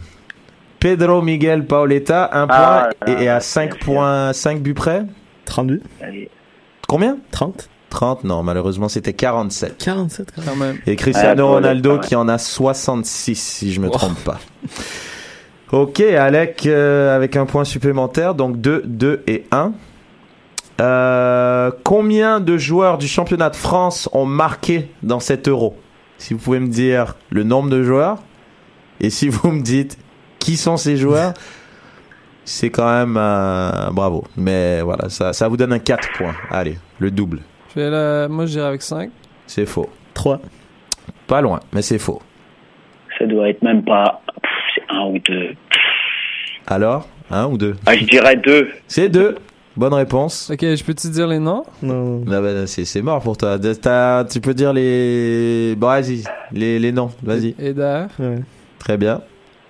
Pedro Miguel Paoletta, un Ah, point et, et à bien 5 sûr. points, 5 buts près. 32 Allez. Combien? 30 30, non, malheureusement, c'était 47. 47 quand même. Quand même. Et Cristiano Ouais, Ronaldo qui en a 66, si je me Oh. trompe pas. Ok, Alec euh, avec un point supplémentaire, donc 2, 2 et 1. Euh, combien de joueurs du championnat de France ont marqué dans cet euro? Si vous pouvez me dire le nombre de joueurs, et si vous me dites qui sont ces joueurs, c'est quand même euh, bravo. Mais voilà, ça, ça vous donne un 4 points. Allez, le double. Je vais là- moi, je dirais avec 5. C'est faux. 3 Pas loin, mais c'est faux. Ça doit être même pas. pff, C'est un ou deux. Alors, un ou deux? Ah, je dirais deux. C'est deux. Bonne réponse. Ok, je peux-tu dire les noms? Non. Ah bah, c'est c'est mort pour toi. T'as- Tu peux dire les. Bon, vas-y, les, les noms, vas-y. Eder. Ouais. Très bien.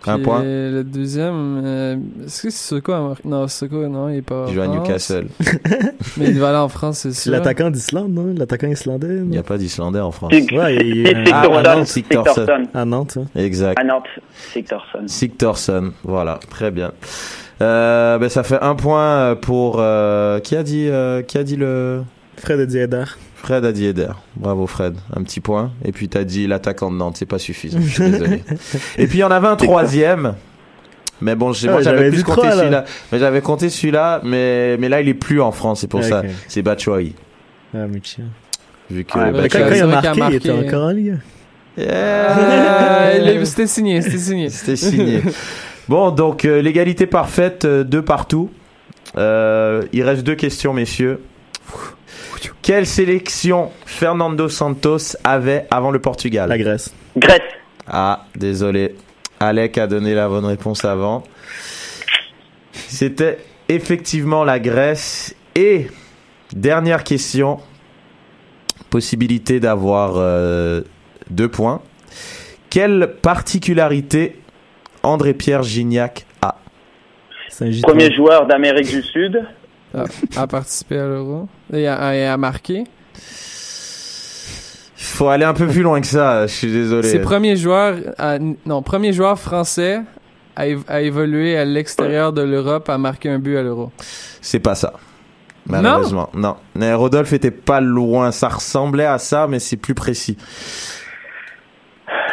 Un point. Le deuxième, euh, est-ce que c'est Soko a marqué Non, Soko, non, il est pas. Il joue à. Newcastle. Mais il va aller en France, c'est C'est sûr. l'attaquant d'Islande, non? L'attaquant islandais? Il n'y a pas d'Islandais en France. Ouais, il Sig- Ah, Sigtorsson. À Nantes, hein. Exact. À Nantes, Sigtorsson. Sigtorsson. Voilà, très bien. Euh, ben, ça fait un point pour. euh, qui, a dit, euh, qui a dit le. Fred Dieder. Fred a dit Eder. Bravo Fred. Un petit point. Et puis t'as dit l'attaquant de Nantes. C'est pas suffisant. Je suis désolé. Et puis il y en avait un troisième. Mais bon, j'ai- moi Ouais, j'avais j'avais plus compté celui-là. Mais j'avais compté celui-là. Mais, mais là il est plus en France. C'est pour Ok. ça. C'est Batshuayi. Ah, Michi. Vu que. Mais Ouais, quand, il a marqué, il était marqué. encore en Ligue. C'était signé, c'était signé. C'était signé. bon, donc euh, l'égalité parfaite, euh, deux partout. Euh, il reste deux questions, messieurs. Quelle sélection Fernando Santos avait avant le Portugal La Grèce. Grèce. Ah, désolé. Alec a donné la bonne réponse avant. C'était effectivement la Grèce. Et dernière question. Possibilité d'avoir euh, deux points. Quelle particularité André-Pierre Gignac a Premier joueur d'Amérique du Sud. A participé à l'Euro. Et a, et a marqué. Faut aller un peu plus loin que ça, je suis désolé. C'est premier joueur, à- non, premier joueur français à, à évoluer à l'extérieur de l'Europe à marquer un but à l'Euro. C'est pas ça. Malheureusement, non? Mais Rodolphe était pas loin. Ça ressemblait à ça, mais c'est plus précis.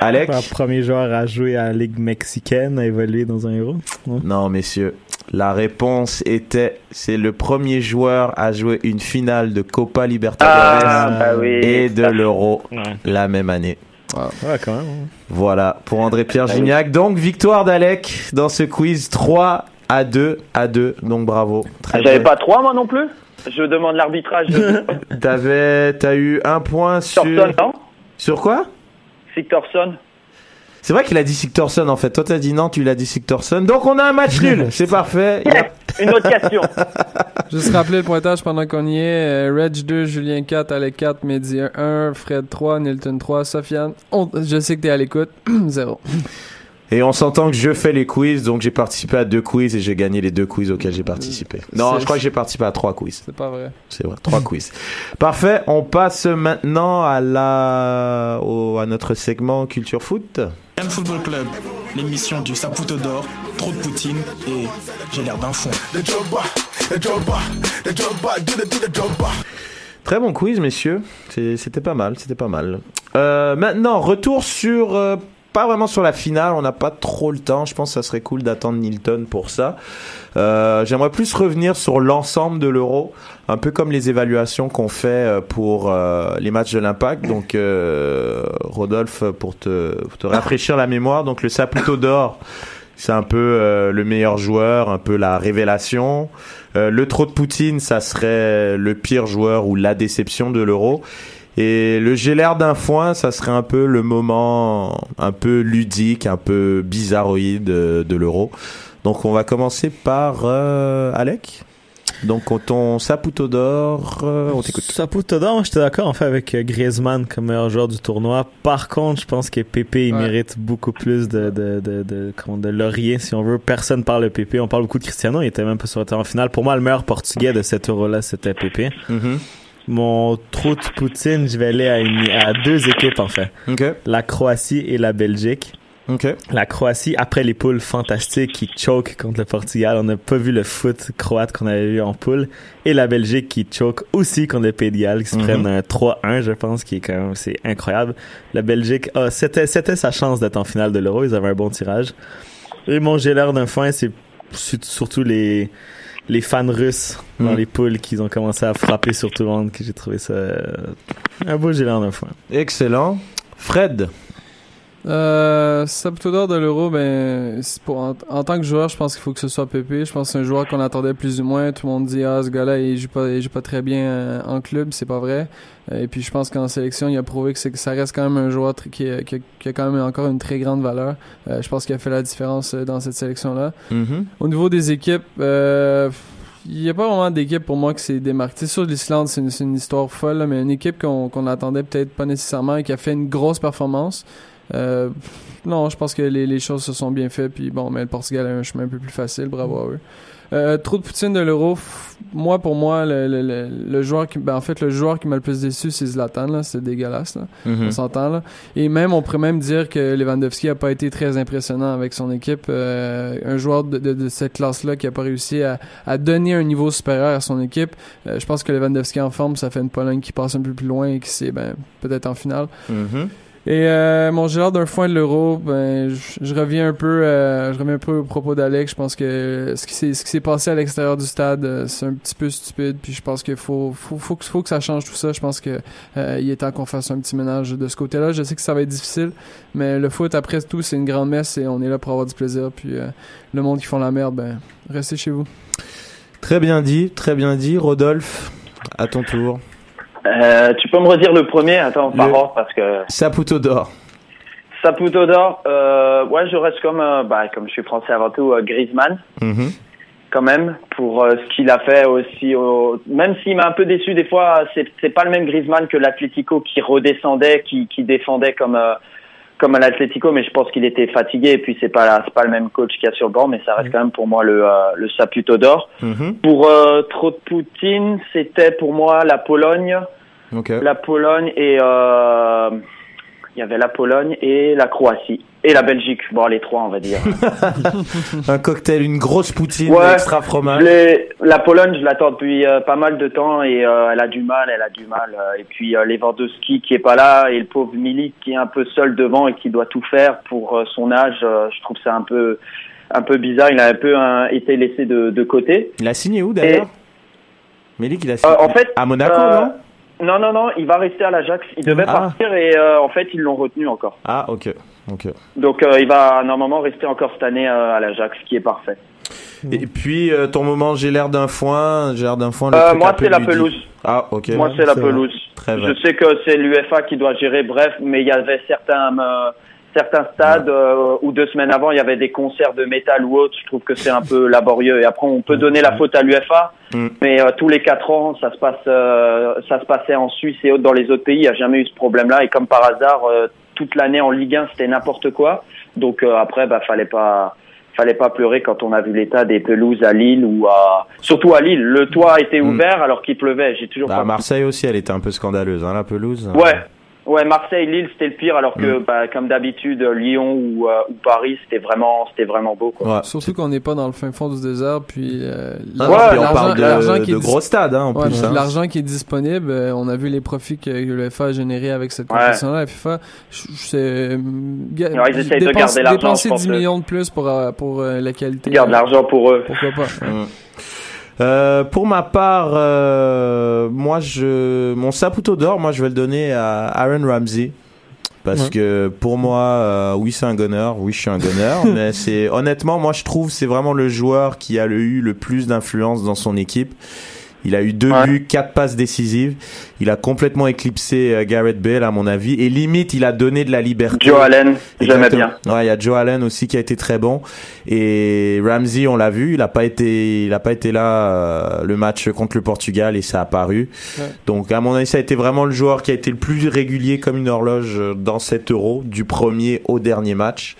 Alec? Un premier joueur à jouer à la Ligue mexicaine, à évoluer dans un Euro? Non, messieurs. La réponse était c'est le premier joueur à jouer une finale de Copa Libertadores Ah, bah oui. et de l'Euro Ouais. la même année. Ouais, quand même. Voilà pour André-Pierre Ah. Gignac. Donc victoire d'Alec dans ce quiz 3 à 2 à 2. Donc bravo. Très J'avais pas trois, moi non plus? Je demande l'arbitrage. T'avais t'as eu un point sur non? Sur quoi? Sigtorsson. C'est vrai qu'il a dit Sigtorsson en fait. Toi t'as dit non, tu l'as dit Sigtorsson. Donc on a un match nul. C'est parfait. Il y a- Une autre question. Juste rappeler le pointage pendant qu'on y est. Euh, Reg 2, Julien 4, Alec 4, Mehdi 1, Fred 3, Nilton 3, Sofiane. on- je sais que t'es à l'écoute. 0. Et on s'entend que je fais les quiz, donc j'ai participé à deux quiz et j'ai gagné les deux quiz auxquels j'ai participé. Non, je crois que j'ai participé à trois quiz. C'est pas vrai. C'est vrai, trois quiz. Parfait. On passe maintenant à la, au- à notre segment culture foot. Cannes Football Club, l'émission du Saputo d'or, trop de poutine et j'ai l'air d'un fond. Très bon quiz, messieurs. C'était pas mal, c'était pas mal. Euh, maintenant, retour sur, euh, pas vraiment sur la finale. On n'a pas trop le temps. Je pense que ça serait cool d'attendre Nilton pour ça. Euh, J'aimerais plus revenir sur l'ensemble de l'Euro, un peu comme les évaluations qu'on fait euh, pour euh, les matchs de l'Impact. Donc, euh, Rodolphe, pour te, pour te rafraîchir la mémoire, donc le Saputo d'or. C'est un peu euh, le meilleur joueur, un peu la révélation. Le trop de Poutine, ça serait le pire joueur ou la déception de l'Euro. Et le j'ai l'air d'un foin, ça serait un peu le moment un peu ludique, un peu bizarroïde euh, de l'Euro. Donc on va commencer par euh, Alec. Donc ton Saputo d'or, euh, on t'écoute. Saputo d'or, moi j'étais d'accord en fait avec euh, Griezmann comme meilleur joueur du tournoi. Par contre, je pense que Pépé il Ouais. mérite beaucoup plus de de de de, comment, de laurier si on veut. Personne parle de Pépé, on parle beaucoup de Cristiano, il était même pas sur le terrain en finale. Pour moi, le meilleur portugais de cet Euro là, c'était Pépé. Mon trou de Poutine, je vais aller à, une, à deux équipes en fait. Ok, La Croatie et la Belgique. ok. La Croatie, après les poules fantastiques qui choke contre le Portugal, on n'a pas vu le foot croate qu'on avait vu en poule. Et la Belgique qui choke aussi contre le Pays de Galles, qui se Mhm. prennent un 3-1, je pense, qui est quand même, c'est incroyable. La Belgique, ah, c'était, c'était sa chance d'être en finale de l'Euro, ils avaient un bon tirage. Et mon l'air d'un foin, c'est su- surtout les, les fans russes dans Mhm. les poules qui ont commencé à frapper sur tout le monde, que j'ai trouvé ça euh, un beau l'air d'un foin. Excellent. Fred. Euh, de l'Euro, ben, pour, en, en tant que joueur, je pense qu'il faut que ce soit Pépé. Je pense que c'est un joueur qu'on attendait plus ou moins. Tout le monde dit, ah, ce gars-là, il joue pas, il joue pas très bien euh, en club. C'est pas vrai. Euh, Et puis, je pense qu'en sélection, il a prouvé que, c'est, que ça reste quand même un joueur tr- qui, a- qui, a, qui a quand même encore une très grande valeur. Euh, je pense qu'il a fait la différence euh, dans cette sélection-là. Mhm. Au niveau des équipes, euh, il n'y a pas vraiment d'équipe pour moi qui s'est démarquée. C'est sûr, l'Islande, c'est une, une histoire folle, là, mais une équipe qu'on qu'on attendait peut-être pas nécessairement et qui a fait une grosse performance. Euh, non, je pense que les, les choses se sont bien faites. Puis bon, mais le Portugal a un chemin un peu plus facile. Bravo à eux. Euh, trop de poutine de l'euro. Moi, pour moi, le, le, le, le joueur qui, ben, en fait, le joueur qui m'a le plus déçu, c'est Zlatan. Là, c'est dégueulasse. Là. Mhm. On s'entend là. Et même, on pourrait même dire que Lewandowski a pas été très impressionnant avec son équipe. Euh, un joueur de, de, de cette classe-là qui a pas réussi à, à donner un niveau supérieur à son équipe. Euh, je pense que Lewandowski en forme, ça fait une Pologne qui passe un peu plus loin et qui c'est ben peut-être en finale. Mhm. Et euh, mon gérard d'un foin de l'euro, ben je, reviens un peu, euh, je reviens un peu au propos d'Alex. Je pense que ce qui s'est ce qui s'est passé à l'extérieur du stade, euh, c'est un petit peu stupide. Puis je pense qu'il faut faut faut que, faut que ça change tout ça. Je pense que euh, il est temps qu'on fasse un petit ménage de ce côté-là. Je sais que ça va être difficile, mais le foot après tout c'est une grande messe et on est là pour avoir du plaisir. Puis euh, le monde qui font la merde, ben restez chez vous. Très bien dit, très bien dit. Rodolphe, à ton tour. Euh, tu peux me redire le premier? Attends, par Le- ordre, parce que Saputo d'or. Saputo d'or, euh, ouais, je reste comme, euh, bah, comme je suis français avant tout, euh, Griezmann, Mhm. quand même, pour ce qu'il a fait aussi. Au... Même s'il m'a un peu déçu des fois, c'est pas le même Griezmann que l'Atlético qui redescendait, qui, qui défendait comme euh, comme à l'Atlético, mais je pense qu'il était fatigué et puis c'est pas c'est pas le même coach qu'il y a sur le banc, mais ça reste quand même pour moi le euh, le Saputo d'or. Mhm. Pour euh, trop de Poutine, c'était pour moi la Pologne. Ok. La Pologne et euh, il y avait la Pologne et la Croatie et la Belgique. Bon, les trois, on va dire. Un cocktail, une grosse poutine Ouais. extra fromage. la Pologne, je l'attends depuis euh, pas mal de temps et euh, elle a du mal, elle a du mal. euh, et puis euh, Lewandowski qui est pas là et le pauvre Milik qui est un peu seul devant et qui doit tout faire pour son âge. je trouve ça un peu un peu bizarre. Il a un peu été laissé de, de côté. Il a signé où d'ailleurs? Milik, il a signé en fait, à Monaco, non? Non, non, non, il va rester à l'Ajax. Il devait Ah. partir et euh, en fait ils l'ont retenu encore. Ah, ok. ok. Donc euh, il va normalement rester encore cette année euh, à l'Ajax, ce qui est parfait. Et puis, ton moment, j'ai l'air d'un foin. J'ai l'air d'un foin. le moi, c'est la pelouse. Ah, ok. Moi, c'est la pelouse. Très Je bien. sais que c'est l'UFA qui doit gérer, bref, mais il y avait certains certains stades euh, où deux semaines avant il y avait des concerts de métal ou autre. Je trouve que c'est un peu laborieux. Et après, on peut donner la faute à l'UFA, Mm. mais euh, tous les quatre ans, ça se passe, euh, ça se passait en Suisse et autres dans les autres pays. Il n'y a jamais eu ce problème-là. Et comme par hasard, euh, toute l'année en Ligue 1, c'était n'importe quoi. Donc euh, après, bah fallait pas fallait pas pleurer quand on a vu l'état des pelouses à Lille ou à surtout à Lille. Le toit était Mm. ouvert alors qu'il pleuvait. J'ai toujours Bah, pas Marseille aussi, elle était un peu scandaleuse, hein, la pelouse. Ouais. Ouais, Marseille, Lille, c'était le pire, alors que, Mm. bah, comme d'habitude, Lyon ou, euh, ou Paris, c'était vraiment, c'était vraiment beau, quoi. Ouais. Surtout qu'on n'est pas dans le fin fond du désert, puis euh, Ah, Ouais, puis on l'argent- parle l'argent de, qui est de dis- gros stades, hein, en Ouais, plus. hein. l'argent qui est disponible, euh, on a vu les profits que l'UEFA a généré avec cette Ouais. compétition-là. La FIFA, c'est euh, ga- Ouais, ils essayent de dépense- garder l'argent, dépenser je pense, 10 euh. millions de plus pour euh, pour euh, la qualité. Ils gardent euh, l'argent pour eux. Pourquoi pas. Euh, pour ma part, euh, moi, je, mon saputo d'or, moi, je vais le donner à Aaron Ramsey. Parce Ouais. que pour moi, euh, oui, c'est un gunner, oui, je suis un gunner, mais c'est honnêtement, moi, je trouve c'est vraiment le joueur qui a eu le plus d'influence dans son équipe. Il a eu deux Ouais. buts, quatre passes décisives. Il a complètement éclipsé euh, Garrett Bale, à mon avis, et limite, il a donné de la liberté. Joe Allen, j'aimais bien. Ouais, il y a Joe Allen aussi qui a été très bon et Ramsey, on l'a vu, il a pas été, il a pas été là euh, le match contre le Portugal et ça a paru. Ouais. Donc à mon avis, ça a été vraiment le joueur qui a été le plus régulier comme une horloge euh, dans cet Euro du premier au dernier match.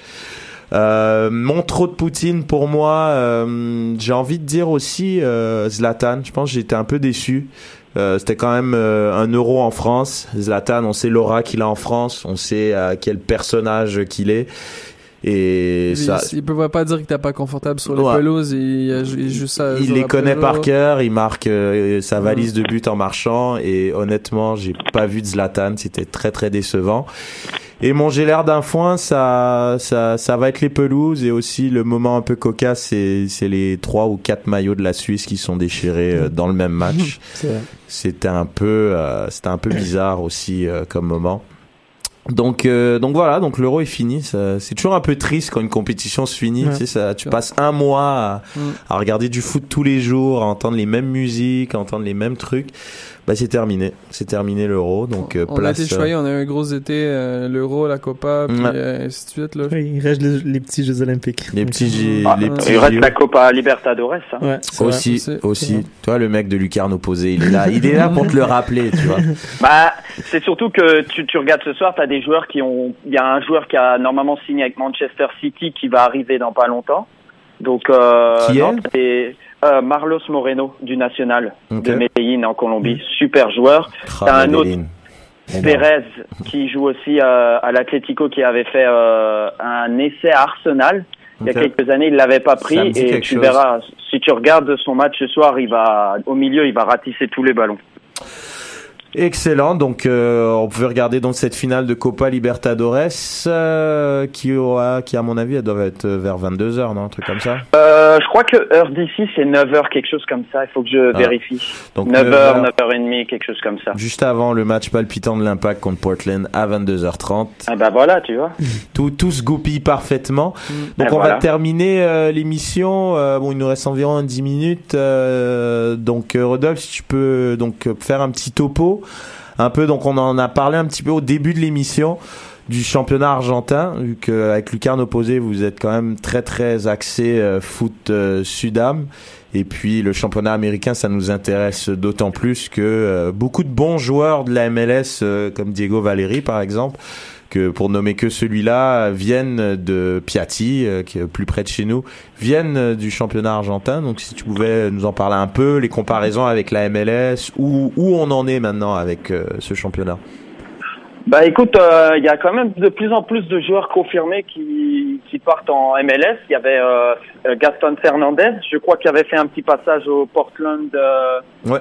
Euh, mon trop de Poutine pour moi, euh, j'ai envie de dire aussi euh, Zlatan. Je pense que j'étais un peu déçu. Euh, C'était quand même euh, un euro en France. Zlatan, on sait l'aura qu'il a en France, on sait euh, quel personnage qu'il est. Et Il, ça, il peut pas dire que t'es pas confortable sur les Ouais. pelouses. Il, il joue ça. il les connaît par cœur, il marque euh, sa valise de but en marchant et honnêtement, j'ai pas vu de Zlatan, c'était très très décevant. Et mon j'ai l'air d'un foin, ça, ça, ça va être les pelouses et aussi le moment un peu cocasse, c'est, c'est les trois ou quatre maillots de la Suisse qui sont déchirés euh, dans le même match. C'était un peu, euh, c'était un peu bizarre aussi euh, comme moment. Donc, euh, donc voilà, donc l'euro est fini. Ça- C'est toujours un peu triste quand une compétition se finit. Ouais. Tu sais, ça, tu passes un mois à, à regarder du foot tous les jours, à entendre les mêmes musiques, à entendre les mêmes trucs. Bah, c'est terminé. C'est terminé l'euro. Donc, euh, On a place. été euh, choyés, on a eu un gros été, euh, l'Euro, la Copa, puis Ouais. euh, ainsi de suite. Là. Oui, il reste les, les petits Jeux Olympiques. les petits, J- Ah, les euh, petits Il reste JO. la Copa Libertadores. Hein. Ouais, c'est vrai. aussi, aussi. Toi, le mec de Lucarne opposé, il est là. Il est là pour te le rappeler, tu vois. Bah, c'est surtout que tu, tu regardes ce soir, tu as des joueurs qui ont. Il y a un joueur qui a normalement signé avec Manchester City qui va arriver dans pas longtemps. Donc, euh, Qui non, est euh, Marlos Moreno du National de Medellín en Colombie. Super joueur. T'as un autre. Perez qui joue aussi euh, à l'Atlético qui avait fait euh, un essai à Arsenal. Il y a quelques années, il l'avait pas pris et tu chose. verras si tu regardes son match ce soir, il va au milieu, il va ratisser tous les ballons. Excellent. Donc, euh, on pouvait regarder donc cette finale de Copa Libertadores euh, qui aura, qui à mon avis, elle doit être vers 22 h non, un truc comme ça. Euh, je crois que heure d'ici c'est 9h quelque chose comme ça, il faut que je Ah. vérifie. Donc 9h, 9h, 9h30 quelque chose comme ça. juste avant le match palpitant de l'Impact contre Portland à 22h30. Ah bah voilà, tu vois. Tout, tout se goupille parfaitement. Donc Et on voilà. va terminer euh, l'émission. Euh, bon, il nous reste environ 10 minutes. Euh, donc euh, Rodolphe, si tu peux donc euh, faire un petit topo, un peu. Donc on en a parlé un petit peu au début de l'émission du championnat argentin, vu qu'avec Lucarne opposé, vous êtes quand même très très axé euh, foot euh, Sudam. Et puis le championnat américain, ça nous intéresse d'autant plus que euh, beaucoup de bons joueurs de la MLS, euh, comme Diego Valeri par exemple, que pour nommer que celui-là, viennent de Piatti, euh, qui est plus près de chez nous, viennent du championnat argentin. Donc si tu pouvais nous en parler un peu, les comparaisons avec la MLS, où, où on en est maintenant avec euh, ce championnat? Bah écoute, euh, il y a quand même de plus en plus de joueurs confirmés qui, qui partent en MLS. Il y avait euh, euh, Gaston Fernandez, je crois qu'il avait fait un petit passage au Portland. euh, Ouais.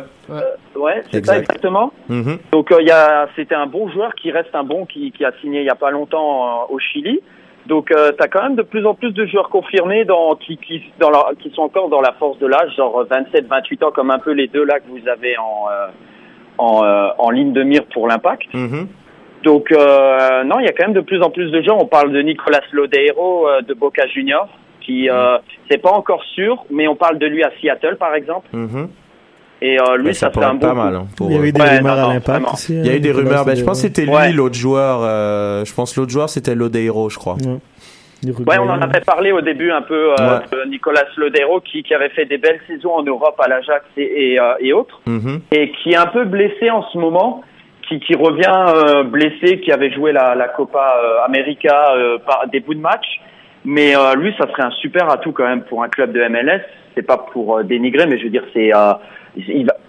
ouais, c'est ça exactement. Mhm. Donc euh, il y a, c'était un bon joueur qui reste un bon, qui, qui a signé il y a pas longtemps euh, au Chili. Donc euh, tu as quand même de plus en plus de joueurs confirmés dans, qui, qui, dans la- qui sont encore dans la force de l'âge, genre 27-28 ans, comme un peu les deux là que vous avez en, euh, en, euh, en ligne de mire pour l'impact. Mhm. Donc euh, non, il y a quand même de plus en plus de gens. On parle de Nicolas Lodeiro euh, de Boca Juniors, qui euh, c'est pas encore sûr, mais on parle de lui à Seattle par exemple. Mhm. Et euh, lui, ça, ça fait un pas mal. hein, pour, Il y a eu des Ouais, rumeurs non, à l'impact aussi. Il y a eu des rumeurs. Ben, je pense que c'était lui, Ouais. l'autre joueur. euh, je pense que l'autre joueur, c'était Lodeiro, je crois. Ouais, on en avait parlé au début un peu euh, Ouais. de Nicolas Lodeiro qui, qui avait fait des belles saisons en Europe à l'Ajax et, et, euh, et autres, Mhm. et qui est un peu blessé en ce moment, qui, revient euh, blessé, qui avait joué la, Copa euh, América euh, par des bouts de match. Mais lui, ça serait un super atout quand même pour un club de MLS. C'est pas pour dénigrer, mais je veux dire, c'est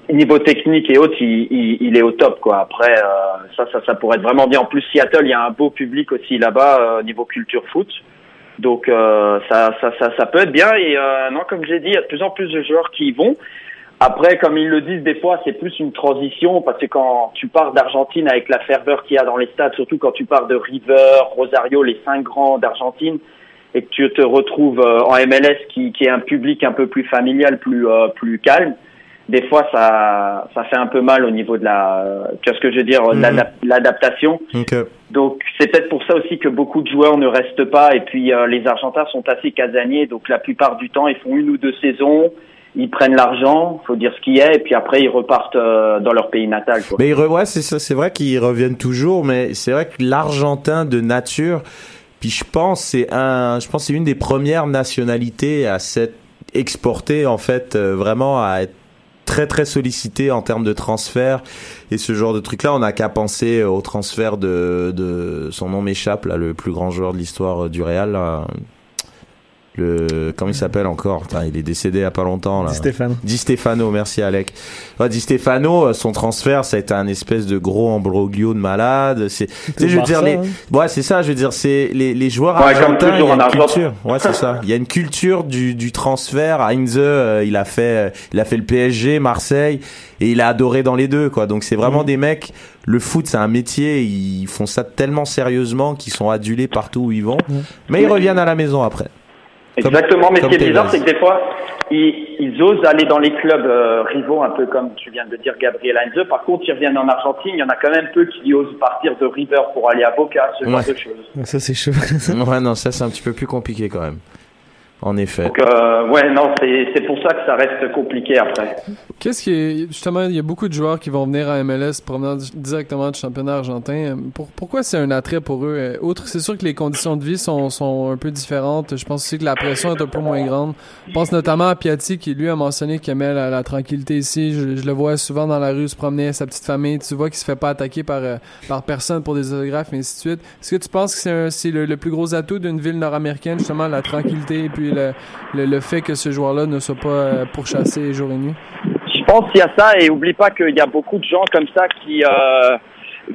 niveau technique et autres, il, est au top quoi. Après, ça, ça, pourrait être vraiment bien. En plus, Seattle, il y a un beau public aussi là-bas niveau culture foot. Donc ça, ça, ça, peut être bien. Et non, comme j'ai dit, il y a de plus en plus de joueurs qui y vont. Après, comme ils le disent des fois, c'est plus une transition parce que quand tu pars d'Argentine avec la ferveur qu'il y a dans les stades, surtout quand tu pars de River, Rosario, les cinq grands d'Argentine, et que tu te retrouves euh, en MLS qui, qui est un public un peu plus familial, plus euh, plus calme, des fois ça ça fait un peu mal au niveau de la, tu vois ce que je veux dire, Mhm. l'adap- l'adaptation. Donc c'est peut-être pour ça aussi que beaucoup de joueurs ne restent pas et puis euh, les Argentins sont assez casaniers donc la plupart du temps ils font une ou deux saisons, ils prennent l'argent, faut dire ce qu'il y a et puis après ils repartent euh, dans leur pays natal. Mais re- c'est vrai qu'ils reviennent toujours, mais c'est vrai que l'Argentin de nature, puis je pense c'est un, je pense c'est une des premières nationalités à s'être exportée en fait euh, vraiment à être très très sollicité en termes de transfert et ce genre de truc là on n'a qu'à penser au transfert de, de son nom m'échappe là le plus grand joueur de l'histoire euh, du Real là. Le comment il s'appelle encore? Putain, il est décédé il y a pas longtemps là Stéphane. Di Stefano, merci Alec. Ouais, Di Stefano, euh, son transfert, ça a été un espèce de gros embroglio de malade. C'est, tu sais, je veux dire, les, hein. ouais, c'est ça, je veux dire, c'est les, les joueurs Ouais, argentins, il y a en une culture. Ouais, c'est ça. Il y a une culture du, du transfert. Heinze, euh, il a fait, euh, il a fait le PSG, Marseille, et il a adoré dans les deux, quoi. Donc c'est vraiment Mhm. des mecs. Le foot, c'est un métier. Ils font ça tellement sérieusement qu'ils sont adulés partout où ils vont. Mais ils reviennent à la maison après. Exactement, mais ce qui est bizarre c'est que des fois ils, ils osent aller dans les clubs euh, rivaux, un peu comme tu viens de dire Gabriel Heinze. Par contre, ils reviennent en Argentine, il y en a quand même peu qui osent partir de River pour aller à Boca, ce genre de choses. Ça, c'est chaud. Ouais, non, ça c'est un petit peu plus compliqué quand même. En effet. Donc, euh, ouais, non, c'est c'est pour ça que ça reste compliqué après. Qu'est-ce qui est justement il y a beaucoup de joueurs qui vont venir à MLS provenant directement du championnat argentin. Pour- pourquoi c'est un attrait pour eux? Euh, Outre, c'est sûr que les conditions de vie sont, sont un peu différentes. Je pense aussi que la pression est un peu moins grande. Je pense notamment à Piatti qui lui a mentionné qu'il aimait la, la tranquillité ici. Je, je le vois souvent dans la rue se promener avec sa petite famille. Tu vois qu'il se fait pas attaquer par euh, par personne pour des autographes et ainsi de suite. Est-ce que tu penses que c'est le, le plus gros atout d'une ville nord-américaine justement la tranquillité et puis le, le, le fait que ce joueur-là ne soit pas euh, pourchassé jour et nuit? Je pense qu'il y a ça et oublie pas qu'il y a beaucoup de gens comme ça qui euh,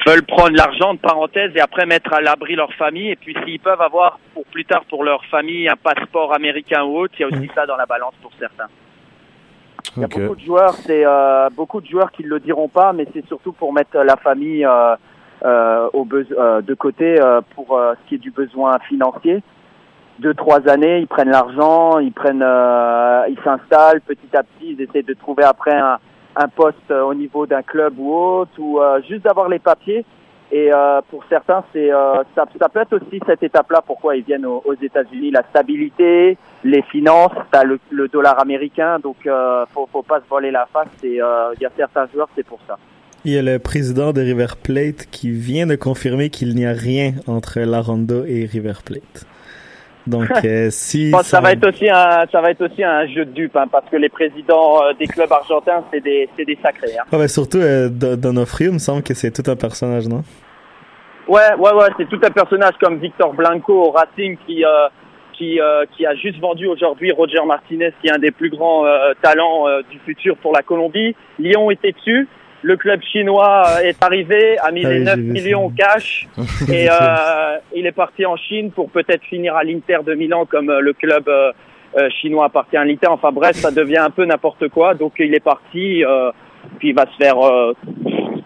veulent prendre l'argent de parenthèse et après mettre à l'abri leur famille et puis s'ils peuvent avoir pour plus tard pour leur famille un passeport américain ou autre, il y a aussi ça dans la balance pour certains. Il y a beaucoup de joueurs, c'est euh, beaucoup de joueurs qui ne le diront pas, mais c'est surtout pour mettre la famille euh, euh, au euh, de côté euh, pour euh, ce qui est du besoin financier. Deux trois années, ils prennent l'argent, ils prennent, euh, ils s'installent petit à petit, ils essaient de trouver après un, poste euh, au niveau d'un club ou autre, ou euh, juste d'avoir les papiers. Et euh, pour certains, c'est euh, ça, ça peut être aussi cette étape-là pourquoi ils viennent aux, États-Unis, la stabilité, les finances, t'as le, le dollar américain, donc euh, faut, faut pas se voler la face. Et il y a certains joueurs, c'est pour ça. Il y a le président de River Plate qui vient de confirmer qu'il n'y a rien entre la Rondo et River Plate. Donc, euh, si ça va être aussi un, ça va être aussi un jeu de dupes, hein, parce que les présidents euh, des clubs argentins, c'est des, c'est des sacrés. Hein. Ah, ben, surtout euh, Don- Donofrio, il me semble que c'est tout un personnage, non? Ouais, ouais, ouais, c'est tout un personnage comme Victor Blanco au Racing qui, euh, qui, qui a juste vendu aujourd'hui Roger Martinez, qui est un des plus grands talents du futur pour la Colombie. Lyon était dessus. Le club chinois euh, est arrivé, a mis Ah les oui, 9 j'ai vu millions cash et euh, il est parti en Chine pour peut-être finir à l'Inter de Milan comme euh, le club euh, chinois appartient à l'Inter. Enfin bref, ça devient un peu n'importe quoi. Donc il est parti, euh, puis il va se faire euh,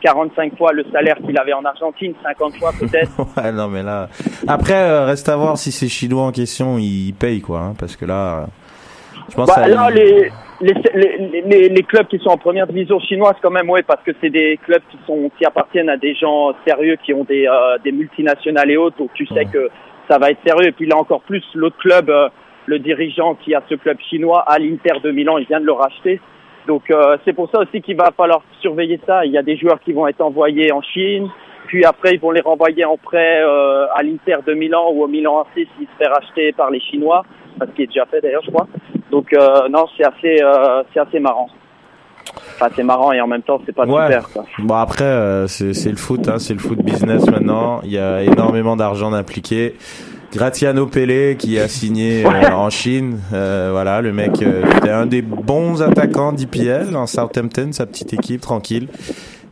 45 fois le salaire qu'il avait en Argentine, 50 fois peut-être. Ouais, non, mais là. Après, reste à voir si ces Chinois en question, ils payent, quoi. hein, parce que là. Je pense Bah, à- là, les, les, les, les, les clubs qui sont en première division chinoise, quand même, ouais, parce que c'est des clubs qui sont qui appartiennent à des gens sérieux, qui ont des, euh, des multinationales et autres, donc tu sais que ça va être sérieux. Et puis là encore plus, l'autre club, euh, le dirigeant qui a ce club chinois à l'Inter de Milan, il vient de le racheter. Donc euh, c'est pour ça aussi qu'il va falloir surveiller ça. Il y a des joueurs qui vont être envoyés en Chine, puis après ils vont les renvoyer en prêt euh, à l'Inter de Milan ou au Milan AC s'il se fait racheter par les Chinois, ce qui est déjà fait d'ailleurs je crois. Donc euh, non c'est assez euh, c'est assez marrant. Enfin c'est marrant et en même temps c'est pas Ouais. super quoi. Bon après euh, c'est le foot hein, c'est le foot business maintenant il y a énormément d'argent d'impliqué Gratiano Pelé qui a signé euh, en Chine euh, voilà le mec euh, c'était un des bons attaquants d'IPL en Southampton sa petite équipe tranquille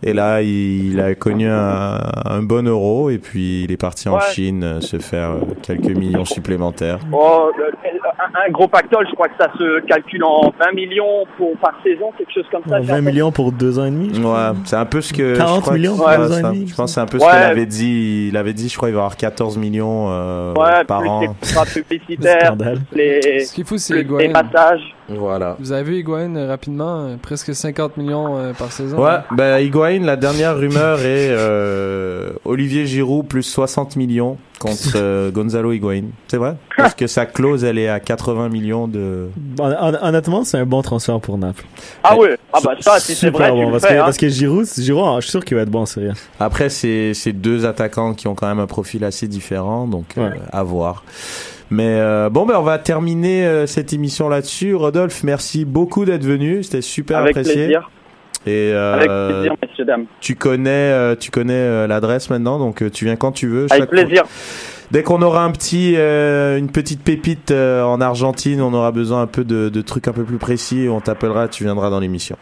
et là il, il a connu un, un bon euro et puis il est parti en Ouais. Chine euh, se faire euh, quelques millions supplémentaires Oh, le- un, un gros pactole, je crois que ça se calcule en 20 millions pour, par saison, quelque chose comme ça. j'ai 20 entendu. millions pour deux ans et demi je Ouais, c'est un peu ce que 40 je crois que- millions pour ouais, deux ans et ça- demi, Je pense que c'est un peu Ouais. ce qu'il avait dit. Il avait dit, je crois, il va y avoir 14 millions euh, Ouais, par plus an. les publicitaires, Scandale. les, Ce qu'il faut, c'est plus les Higuain. passages. Voilà. Vous avez vu Higuain euh, rapidement, euh, presque 50 millions euh, par saison. Ouais, ben Higuain, la dernière rumeur est euh, Olivier Giroud plus 60 millions contre euh, Gonzalo Higuain. C'est vrai? Parce que sa clause, elle est à 80 millions de... Hon- hon- Honnêtement, c'est un bon transfert pour Naples. Ah ouais, ah bah ça, si c'est Super vrai, bon, parce, fais, que, hein. parce que Giroud, Giroud, je suis sûr qu'il va être bon en série. Après, c'est c'est deux attaquants qui ont quand même un profil assez différent, donc euh, Ouais. à voir. Mais euh, bon, ben on va terminer euh, cette émission là-dessus. Rodolphe, merci beaucoup d'être venu. C'était super Avec apprécié. plaisir, Et euh, avec plaisir, messieurs, dames. tu connais, euh, tu connais euh, l'adresse maintenant, donc euh, tu viens quand tu veux. Avec plaisir. Dès qu'on aura un petit, euh, une petite pépite euh, en Argentine, on aura besoin un peu de, de trucs un peu plus précis. On t'appellera, tu viendras dans l'émission.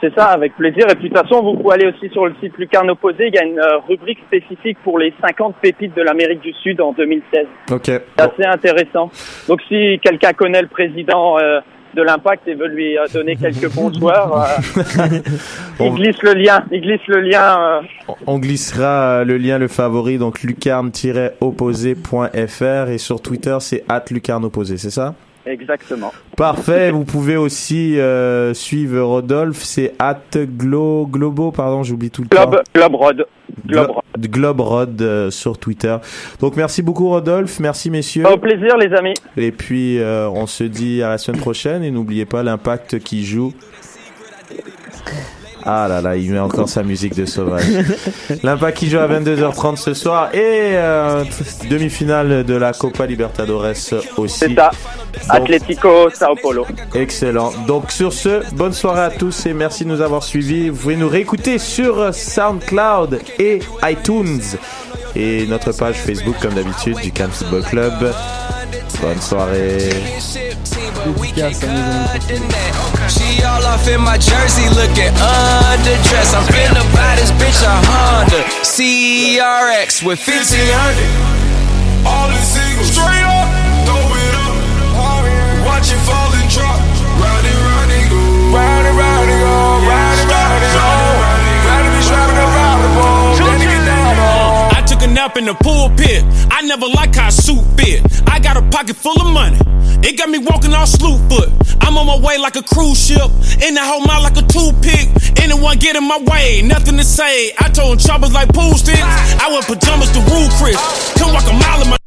C'est ça, avec plaisir. Et puis de toute façon, vous pouvez aller aussi sur le site Lucarne Opposé. Il y a une euh, rubrique spécifique pour les 50 pépites de l'Amérique du Sud en 2016. Ok. C'est assez intéressant. Donc si quelqu'un connaît le président euh, de l'Impact et veut lui euh, donner quelques bons joueurs, euh, On- il glisse le lien. Il glisse le lien. euh, On glissera le lien, le favori, donc lucarne-opposé.fr et sur Twitter c'est at lucarne opposé, c'est ça? Exactement. Parfait. Vous pouvez aussi euh, suivre Rodolphe. C'est at Glo, Globo, pardon, j'oublie tout le Globe, temps. Globe. Glo- Globe Rod euh, sur Twitter. Donc merci beaucoup Rodolphe, merci messieurs. Au plaisir, les amis. Et puis euh, on se dit à la semaine prochaine et n'oubliez pas l'impact qui joue. Ah là là, il met encore sa musique de sauvage. L'impact qui joue à 22h30 ce soir et euh, demi-finale de la Copa Libertadores aussi. C'est ça. Atlético Sao Paulo. Excellent. Donc sur ce, bonne soirée à tous et merci de nous avoir suivis. Vous pouvez nous réécouter sur SoundCloud et iTunes et notre page Facebook comme d'habitude du Cannes Football Club. Bonne soirée. Dédicace à mes amis portugais. She all off in my jersey looking underdressed. I'm finna buy this bitch a Honda CRX with 1500. All the singles straight up, throw it up. Watch it fall I nap in the pulpit. I never like how a suit fit. I got a pocket full of money. It got me walking all slew foot. I'm on my way like a cruise ship. In the whole mile like a toothpick. Anyone get in my way, nothing to say. I told troubles like pool sticks. I wear pajamas to rule Chris. Come walk a mile in my